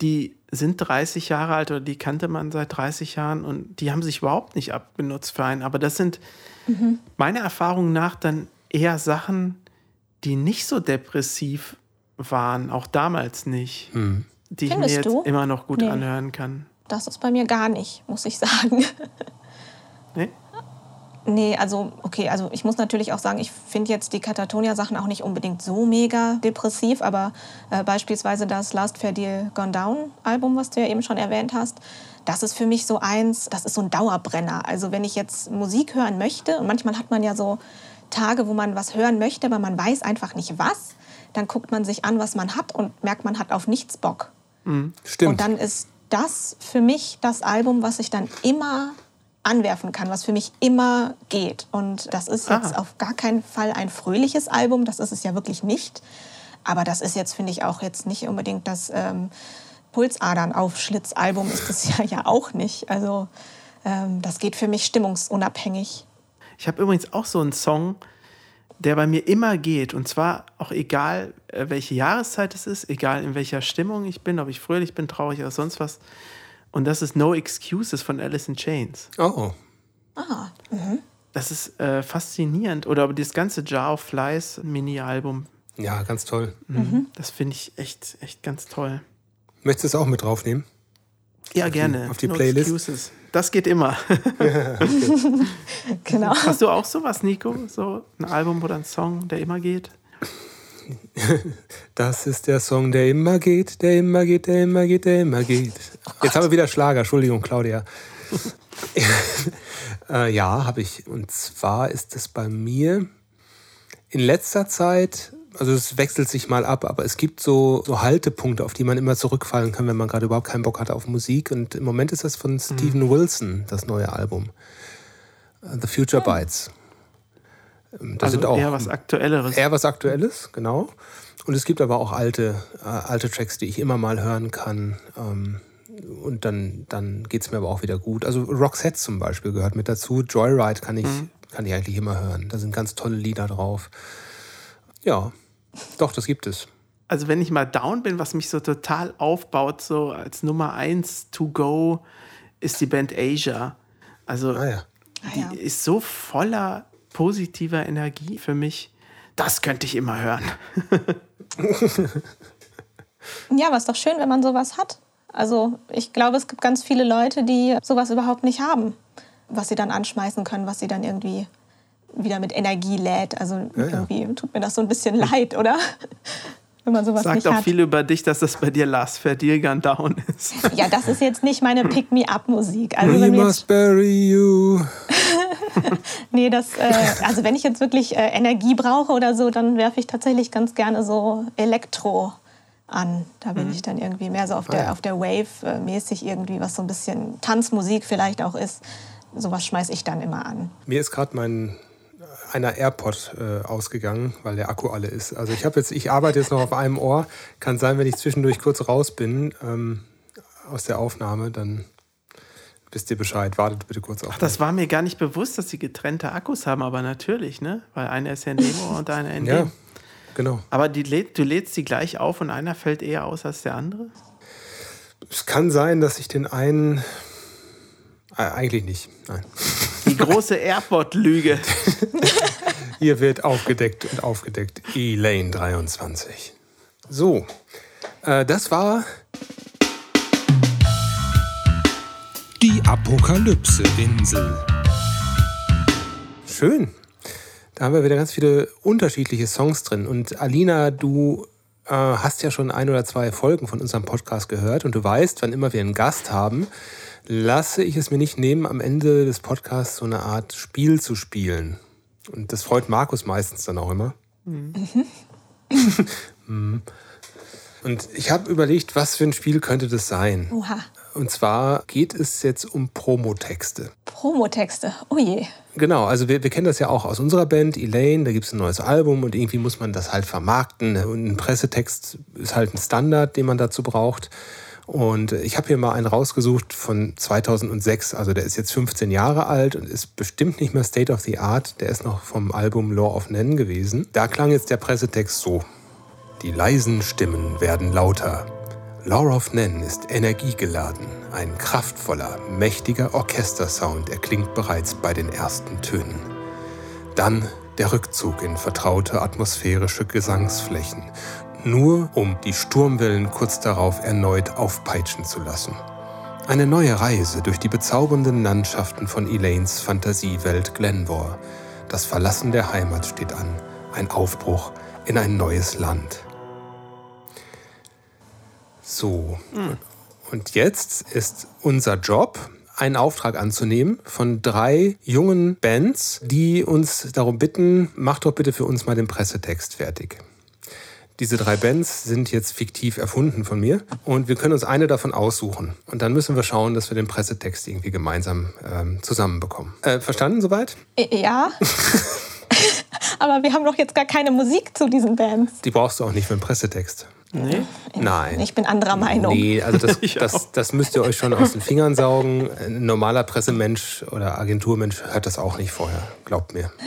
die sind 30 Jahre alt oder die kannte man seit 30 Jahren und die haben sich überhaupt nicht abgenutzt für einen. Aber das sind mhm. meiner Erfahrung nach dann eher Sachen, die nicht so depressiv waren, auch damals nicht, mhm. die Findest ich mir jetzt du? immer noch gut nee. anhören kann. Das ist bei mir gar nicht, muss ich sagen. Nee? Also okay, also ich muss natürlich auch sagen, ich finde jetzt die Katatonia-Sachen auch nicht unbedingt so mega depressiv, aber äh, beispielsweise das Last Fair Deal Gone Down Album, was du ja eben schon erwähnt hast, das ist für mich so eins, das ist so ein Dauerbrenner. Also wenn ich jetzt Musik hören möchte, und manchmal hat man ja so Tage, wo man was hören möchte, aber man weiß einfach nicht was, dann guckt man sich an, was man hat und merkt, man hat auf nichts Bock. Mhm, stimmt. Und dann ist das für mich das Album, was ich dann immer anwerfen kann, was für mich immer geht. Und das ist jetzt ah. auf gar keinen Fall ein fröhliches Album, das ist es ja wirklich nicht. Aber das ist jetzt, finde ich, auch jetzt nicht unbedingt das ähm, Pulsadern-Aufschlitz-Album, ist das ja, ja auch nicht. Also ähm, das geht für mich stimmungsunabhängig. Ich habe übrigens auch so einen Song, der bei mir immer geht. Und zwar auch egal, äh, welche Jahreszeit es ist, egal in welcher Stimmung ich bin, ob ich fröhlich bin, traurig oder sonst was. Und das ist No Excuses von Alice in Chains. Oh. Ah. Mhm. Das ist äh, faszinierend. Oder aber das ganze Jar of Flies Mini-Album. Ja, ganz toll. Mhm. mhm. Das finde ich echt, echt ganz toll. Möchtest du es auch mit draufnehmen? Ja, auf gerne. Die, auf die no Playlist. Excuses. Das geht immer. Ja, genau. Hast du auch sowas, Nico? So ein Album oder ein Song, der immer geht? Das ist der Song, der immer geht, der immer geht, der immer geht, der immer geht. Jetzt haben wir wieder Schlager. Entschuldigung, Claudia. äh, ja, habe ich. Und zwar ist es bei mir in letzter Zeit, also es wechselt sich mal ab, aber es gibt so, so Haltepunkte, auf die man immer zurückfallen kann, wenn man gerade überhaupt keinen Bock hat auf Musik. Und im Moment ist das von Steven mhm. Wilson, das neue Album. The Future Bites. Ähm, da also sind auch eher was Aktuelleres. Eher was Aktuelles, genau. Und es gibt aber auch alte, äh, alte Tracks, die ich immer mal hören kann. Ähm, und dann, dann geht es mir aber auch wieder gut. Also Roxette zum Beispiel gehört mit dazu. Joyride kann ich, mhm. kann ich eigentlich immer hören. Da sind ganz tolle Lieder drauf. Ja, doch, das gibt es. Also wenn ich mal down bin, was mich so total aufbaut, so als Nummer eins to go, ist die Band Asia. Also ah, ja. die ah, ja. ist so voller positiver Energie für mich. Das könnte ich immer hören. ja, aber ist doch schön, wenn man sowas hat. Also ich glaube, es gibt ganz viele Leute, die sowas überhaupt nicht haben, was sie dann anschmeißen können, was sie dann irgendwie wieder mit Energie lädt. Also ja, irgendwie ja. tut mir das so ein bisschen leid, oder? Wenn man sowas Sagt nicht auch hat. viel über dich, dass das bei dir Last Verdirgan Down ist. Ja, das ist jetzt nicht meine Pick-me-up-Musik. Also We must bury you. nee, das, äh, also wenn ich jetzt wirklich äh, Energie brauche oder so, dann werfe ich tatsächlich ganz gerne so Elektro an. Da bin mhm. ich dann irgendwie mehr so auf der, ah, der Wave mäßig irgendwie, was so ein bisschen Tanzmusik vielleicht auch ist. Sowas schmeiße ich dann immer an. Mir ist gerade mein einer AirPod äh, ausgegangen, weil der Akku alle ist. Also ich habe jetzt, ich arbeite jetzt noch auf einem Ohr. Kann sein, wenn ich zwischendurch kurz raus bin ähm, aus der Aufnahme, dann wisst ihr Bescheid. Wartet bitte kurz auf. Ach, das war mir gar nicht bewusst, dass sie getrennte Akkus haben, aber natürlich, ne? Weil einer ist ja in dem Ohr und einer in dem. Ja, genau. Aber die, du lädst sie gleich auf und einer fällt eher aus als der andere? Es kann sein, dass ich den einen. Äh, eigentlich nicht, nein. Die große Airport-Lüge. Hier wird aufgedeckt und aufgedeckt. Elaine 23. So, äh, das war die Apokalypse-Insel. Schön. Da haben wir wieder ganz viele unterschiedliche Songs drin. Und Alina, du äh, hast ja schon ein oder zwei Folgen von unserem Podcast gehört und du weißt, wann immer wir einen Gast haben, lasse ich es mir nicht nehmen, am Ende des Podcasts so eine Art Spiel zu spielen. Und das freut Markus meistens dann auch immer. Mhm. Und ich habe überlegt, was für ein Spiel könnte das sein? Oha. Und zwar geht es jetzt um Promotexte. Promotexte, oh je. Genau, also wir, wir kennen das ja auch aus unserer Band, Elaine, da gibt es ein neues Album und irgendwie muss man das halt vermarkten. Und ein Pressetext ist halt ein Standard, den man dazu braucht. Und ich habe hier mal einen rausgesucht von 2006, also der ist jetzt 15 Jahre alt und ist bestimmt nicht mehr State of the Art, der ist noch vom Album Law of Nen gewesen. Da klang jetzt der Pressetext so. Die leisen Stimmen werden lauter. Law of Nen ist energiegeladen. Ein kraftvoller, mächtiger Orchestersound erklingt bereits bei den ersten Tönen. Dann der Rückzug in vertraute atmosphärische Gesangsflächen nur um die Sturmwellen kurz darauf erneut aufpeitschen zu lassen. Eine neue Reise durch die bezaubernden Landschaften von Elaines Fantasiewelt Glenmore. Das Verlassen der Heimat steht an, ein Aufbruch in ein neues Land. So, und jetzt ist unser Job, einen Auftrag anzunehmen von drei jungen Bands, die uns darum bitten, macht doch bitte für uns mal den Pressetext fertig. Diese drei Bands sind jetzt fiktiv erfunden von mir und wir können uns eine davon aussuchen. Und dann müssen wir schauen, dass wir den Pressetext irgendwie gemeinsam ähm, zusammenbekommen. Äh, verstanden soweit? Ja. Aber wir haben doch jetzt gar keine Musik zu diesen Bands. Die brauchst du auch nicht für einen Pressetext. Nee? Nein. Ich bin anderer Meinung. Nee, also das, das, das müsst ihr euch schon aus den Fingern saugen. Ein normaler Pressemensch oder Agenturmensch hört das auch nicht vorher. Glaubt mir.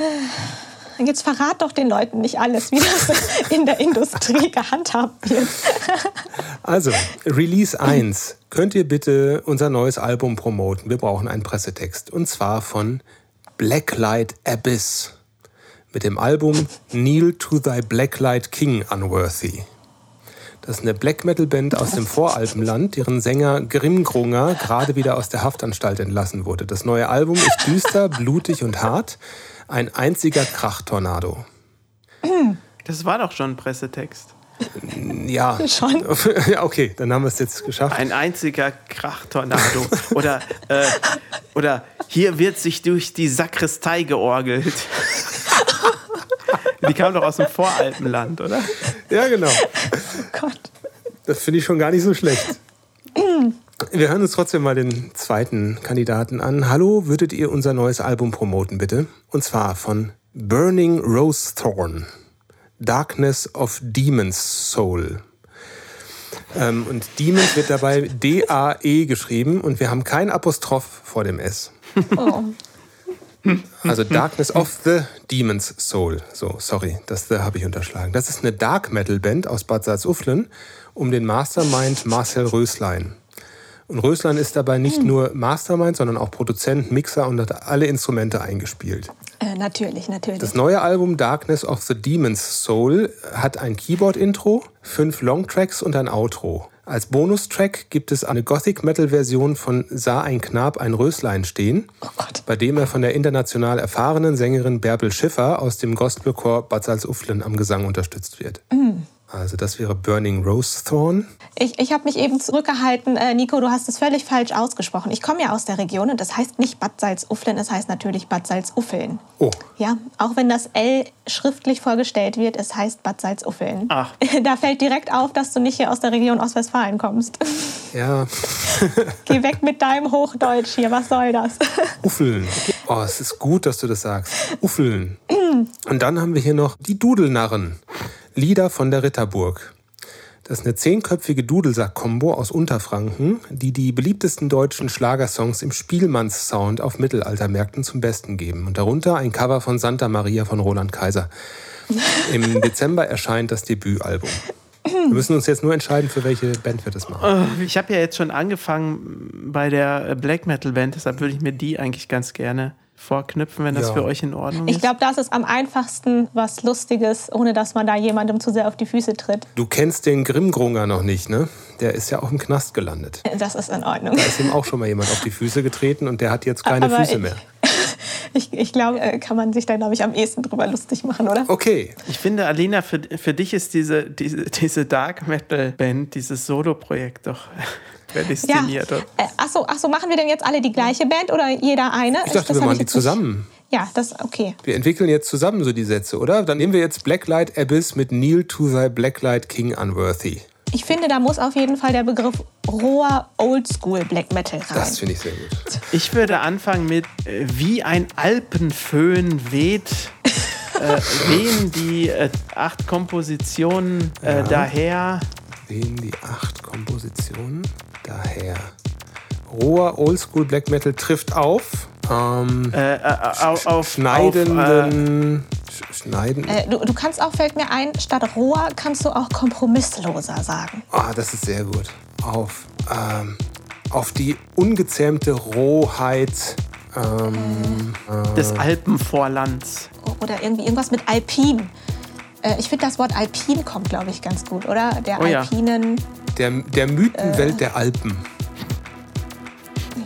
Jetzt verrat doch den Leuten nicht alles, wie das in der Industrie gehandhabt wird. Also, Release 1. Könnt ihr bitte unser neues Album promoten? Wir brauchen einen Pressetext. Und zwar von Blacklight Abyss. Mit dem Album Kneel to Thy Blacklight King Unworthy. Das ist eine Black Metal Band aus dem Voralpenland, deren Sänger Grimgrunger gerade wieder aus der Haftanstalt entlassen wurde. Das neue Album ist düster, blutig und hart. Ein einziger Krachtornado. Das war doch schon ein Pressetext. Ja. Schon? Okay, dann haben wir es jetzt geschafft. Ein einziger Krachtornado. oder, äh, oder hier wird sich durch die Sakristei georgelt. die kam doch aus dem Voralpenland, oder? Ja, genau. Oh Gott. Das finde ich schon gar nicht so schlecht. Wir hören uns trotzdem mal den zweiten Kandidaten an. Hallo, würdet ihr unser neues Album promoten, bitte? Und zwar von Burning Rose Thorn. Darkness of Demon's Soul. Ähm, und Demons wird dabei D-A-E geschrieben und wir haben kein Apostroph vor dem S. Oh. Also Darkness of the Demon's Soul. So, sorry, das The habe ich unterschlagen. Das ist eine Dark Metal Band aus Bad Salzuflen um den Mastermind Marcel Röslein. Und Röslein ist dabei nicht hm. nur Mastermind, sondern auch Produzent, Mixer und hat alle Instrumente eingespielt. Äh, natürlich, natürlich. Das neue Album Darkness of the Demon's Soul hat ein Keyboard-Intro, fünf Longtracks und ein Outro. Als Bonustrack gibt es eine Gothic-Metal-Version von Sah ein Knab ein Röslein stehen, oh bei dem er von der international erfahrenen Sängerin Bärbel Schiffer aus dem Gospelchor Bad Salzuflen am Gesang unterstützt wird. Mm. Also das wäre Burning Rose Thorn. Ich, ich habe mich eben zurückgehalten. Äh, Nico, du hast es völlig falsch ausgesprochen. Ich komme ja aus der Region und das heißt nicht Bad Salzuflen, es heißt natürlich Bad Salzuffeln. Oh. Ja, auch wenn das L schriftlich vorgestellt wird, es heißt Bad Salzuffeln. Ach. Da fällt direkt auf, dass du nicht hier aus der Region Ostwestfalen kommst. Ja. Geh weg mit deinem Hochdeutsch hier, was soll das? Uffeln. Oh, es ist gut, dass du das sagst. Uffeln. und dann haben wir hier noch die Dudelnarren. Lieder von der Ritterburg. Das ist eine zehnköpfige Dudelsack-Kombo aus Unterfranken, die die beliebtesten deutschen Schlagersongs im Spielmanns-Sound auf Mittelaltermärkten zum Besten geben. Und darunter ein Cover von Santa Maria von Roland Kaiser. Im Dezember erscheint das Debütalbum. Wir müssen uns jetzt nur entscheiden, für welche Band wir das machen. Oh, ich habe ja jetzt schon angefangen bei der Black Metal Band, deshalb würde ich mir die eigentlich ganz gerne vorknüpfen, wenn das ja. für euch in Ordnung ist? Ich glaube, das ist am einfachsten was Lustiges, ohne dass man da jemandem zu sehr auf die Füße tritt. Du kennst den Grimmgrunger noch nicht, ne? Der ist ja auch im Knast gelandet. Das ist in Ordnung. Da ist ihm auch schon mal jemand auf die Füße getreten und der hat jetzt keine Aber Füße ich, mehr. Ich, ich glaube, äh, kann man sich da, glaube ich, am ehesten drüber lustig machen, oder? Okay. Ich finde, Alina, für, für dich ist diese, diese, diese Dark Metal Band, dieses Solo-Projekt doch prädestiniert. Ja. Äh, achso, ach so, machen wir denn jetzt alle die gleiche Band oder jeder eine? Ich dachte, das wir machen die zusammen. Ja, das okay. Wir entwickeln jetzt zusammen so die Sätze, oder? Dann nehmen wir jetzt Blacklight Abyss mit Kneel to thy Blacklight King Unworthy. Ich finde, da muss auf jeden Fall der Begriff roher Oldschool Black Metal rein. Das finde ich sehr gut. Ich würde anfangen mit äh, Wie ein Alpenföhn weht. äh, wehen die äh, acht Kompositionen äh, Ja. daher. Wehen die acht Kompositionen daher. Roher Oldschool Black Metal trifft auf. Ähm, Äh, äh, auf, auf, schneidenden. sch- schneiden. Äh, du, du kannst auch, fällt mir ein, statt roher kannst du auch kompromissloser sagen. Ah, das ist sehr gut. Auf, ähm, auf die ungezähmte Rohheit. Ähm, Auf des Alpenvorlands. Oder irgendwie irgendwas mit Alpin. Äh, ich finde, das Wort Alpin kommt, glaube ich, ganz gut, oder? Der Oh ja. Alpinen. der, der Mythenwelt der Alpen.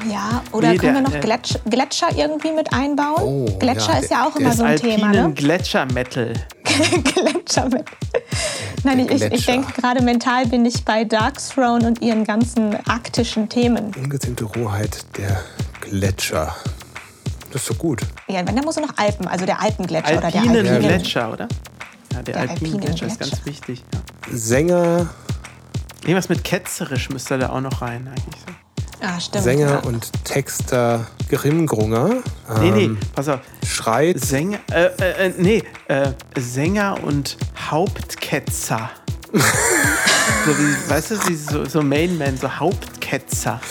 Ja, oder Nee, können der, wir noch äh, Gletscher, Gletscher irgendwie mit einbauen? Oh, Gletscher ja, ist ja auch der- immer so ein Thema, Alpinen ne? Gletschermetal. Gletscher mit. Nein, ich, ich, denke gerade mental bin ich bei Dark Throne und ihren ganzen arktischen Themen. Ungezähmte Rohheit der Gletscher. Das ist doch gut. Ja, wenn, dann muss er noch Alpen, also der Alpengletscher oder der Alpinen Alpinen. Gletscher, oder? Ja, der, Der Alpinen alpinen Gletscher ist ganz wichtig. Ja. Sänger, Irgendwas mit ketzerisch müsste da auch noch rein, eigentlich so. Ah, stimmt. Sänger ja. und Texter Grimgrunger. Nee, nee, ähm, pass auf. Schreit. Sänger, äh, äh, äh, nee, äh, Sänger und Hauptketzer. so wie, weißt du, wie so, so Mainman, so Hauptketzer.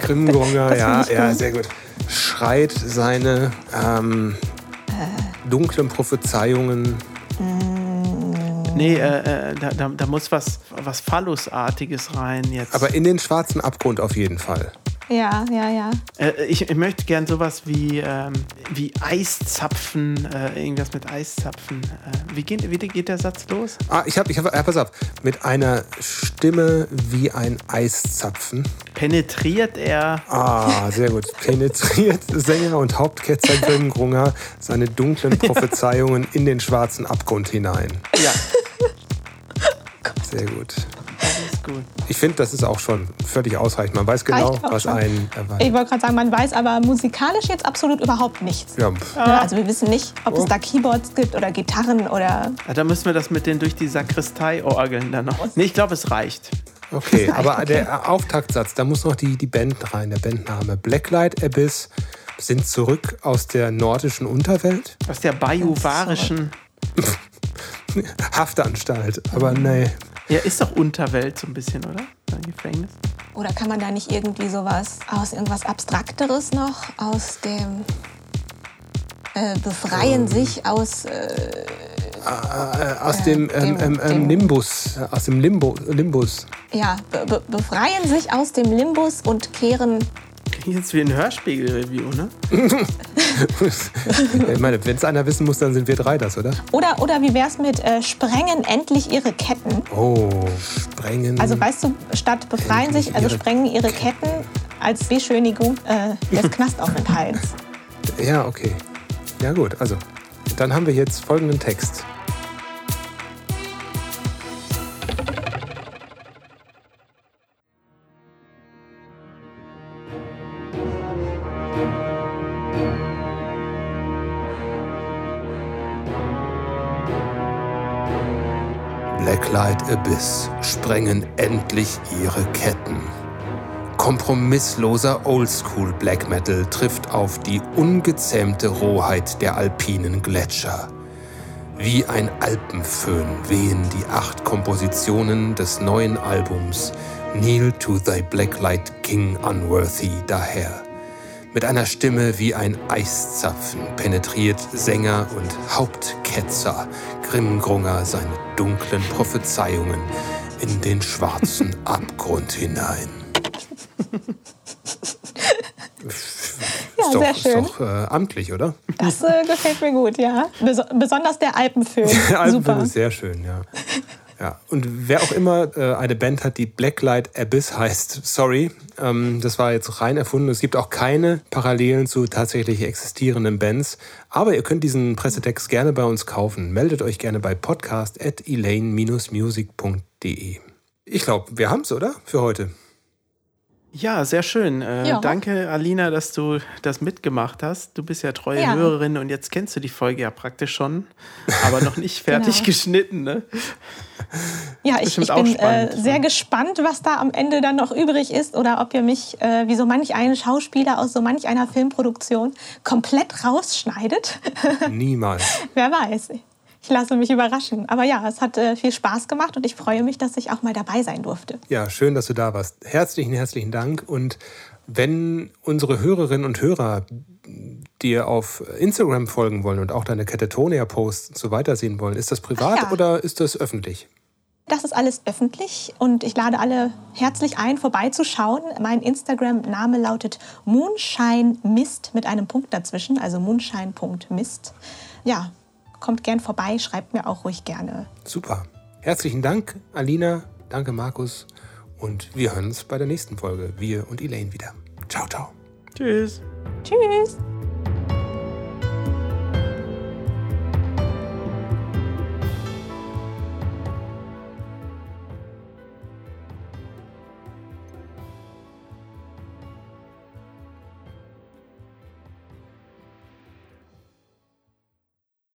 Grimgrunger, ja, ja, sehr gut. Schreit seine ähm, dunklen Prophezeiungen. Nee, äh, äh, da, da, da muss was, was Phallusartiges rein jetzt. Aber in den schwarzen Abgrund auf jeden Fall. Ja, ja, ja. Äh, ich, ich möchte gern sowas wie, ähm, wie Eiszapfen, äh, irgendwas mit Eiszapfen. Äh, wie, geht, wie geht der Satz los? Ah, ich habe, ich hab, ja, pass auf, mit einer Stimme wie ein Eiszapfen. Penetriert er Ah, sehr gut. Penetriert Sänger und Hauptketzer Grimgrunger seine dunklen Prophezeiungen in den schwarzen Abgrund hinein. Ja, Sehr gut. Gut. Ich finde, das ist auch schon völlig ausreichend. Man weiß genau, Reicht auch was schon. einen Ich erwartet. wollte gerade sagen, man weiß aber musikalisch jetzt absolut überhaupt nichts. Ja, Ne? Also wir wissen nicht, ob Oh. es da Keyboards gibt oder Gitarren oder... Ja, da müssen wir das mit den durch die Sakristei orgeln dann noch. Nee, ich glaube, es reicht. okay. reicht, Aber okay. der Auftaktsatz, da muss noch die, die Band rein, der Bandname. Blacklight Abyss sind zurück aus der nordischen Unterwelt. Aus der bajuwarischen. Haftanstalt. Aber nee. Ja, ist doch Unterwelt so ein bisschen, oder? Ein Gefängnis. Oder kann man da nicht irgendwie sowas aus irgendwas Abstrakteres noch? Aus dem... Äh, befreien Ähm. sich aus... Äh, Äh, aus dem, ähm, dem- ähm, ähm, dem- Nimbus. äh, Aus dem Limbo, Limbus. ja, be befreien sich aus dem Limbus und kehren... Klingt jetzt wie ein Hörspiegel-Review, ne? ich meine, wenn es einer wissen muss, dann sind wir drei das, oder? Oder, oder wie wär's mit äh, sprengen endlich ihre Ketten? Oh, sprengen. Also weißt du, statt befreien sich, also ihre sprengen ihre Ketten als Beschönigung äh, des Knastaufenthalts. Ja, okay. Ja gut, also dann haben wir jetzt folgenden Text. Abyss sprengen endlich ihre Ketten. Kompromissloser Oldschool Black Metal trifft auf die ungezähmte Rohheit der alpinen Gletscher. Wie ein Alpenföhn wehen die acht Kompositionen des neuen Albums Kneel to Thy Blacklight King Unworthy daher. Mit einer Stimme wie ein Eiszapfen penetriert Sänger und Hauptketzer Grimgrunger seine dunklen Prophezeiungen in den schwarzen Abgrund hinein. Ja, ist doch, sehr schön. Ist doch äh, amtlich, oder? Das äh, gefällt mir gut, ja. Beso besonders der Alpenfilm. Der Album Super. ist sehr schön, ja. Ja. Und wer auch immer äh, eine Band hat, die Blacklight Abyss heißt, sorry, ähm, das war jetzt rein erfunden. Es gibt auch keine Parallelen zu tatsächlich existierenden Bands. Aber ihr könnt diesen Pressetext gerne bei uns kaufen. Meldet euch gerne bei podcast.elaine-music.de. Ich glaube, wir haben es, oder? Für heute. Ja, sehr schön. Äh, ja. Danke, Alina, dass du das mitgemacht hast. Du bist ja treue ja. Hörerin und jetzt kennst du die Folge ja praktisch schon, aber noch nicht fertig genau. geschnitten. Ne? Ja, ich, ich bin äh, sehr gespannt, was da am Ende dann noch übrig ist oder ob ihr mich, äh, wie so manch einen Schauspieler aus so manch einer Filmproduktion, komplett rausschneidet. Niemals. Wer weiß ich lasse mich überraschen. Aber ja, es hat äh, viel Spaß gemacht und ich freue mich, dass ich auch mal dabei sein durfte. Ja, schön, dass du da warst. Herzlichen, herzlichen Dank. Und wenn unsere Hörerinnen und Hörer dir auf Instagram folgen wollen und auch deine Catatonia-Posts und so weiter sehen wollen, ist das privat ja. oder ist das öffentlich? Das ist alles öffentlich und ich lade alle herzlich ein, vorbeizuschauen. Mein Instagram-Name lautet Moonshine Mist mit einem Punkt dazwischen, also moonshine.mist. Ja, kommt gern vorbei, schreibt mir auch ruhig gerne. Super. Herzlichen Dank, Alina. Danke, Markus. Und wir hören uns bei der nächsten Folge. Wir und Elaine wieder. Ciao, ciao. Tschüss. Tschüss.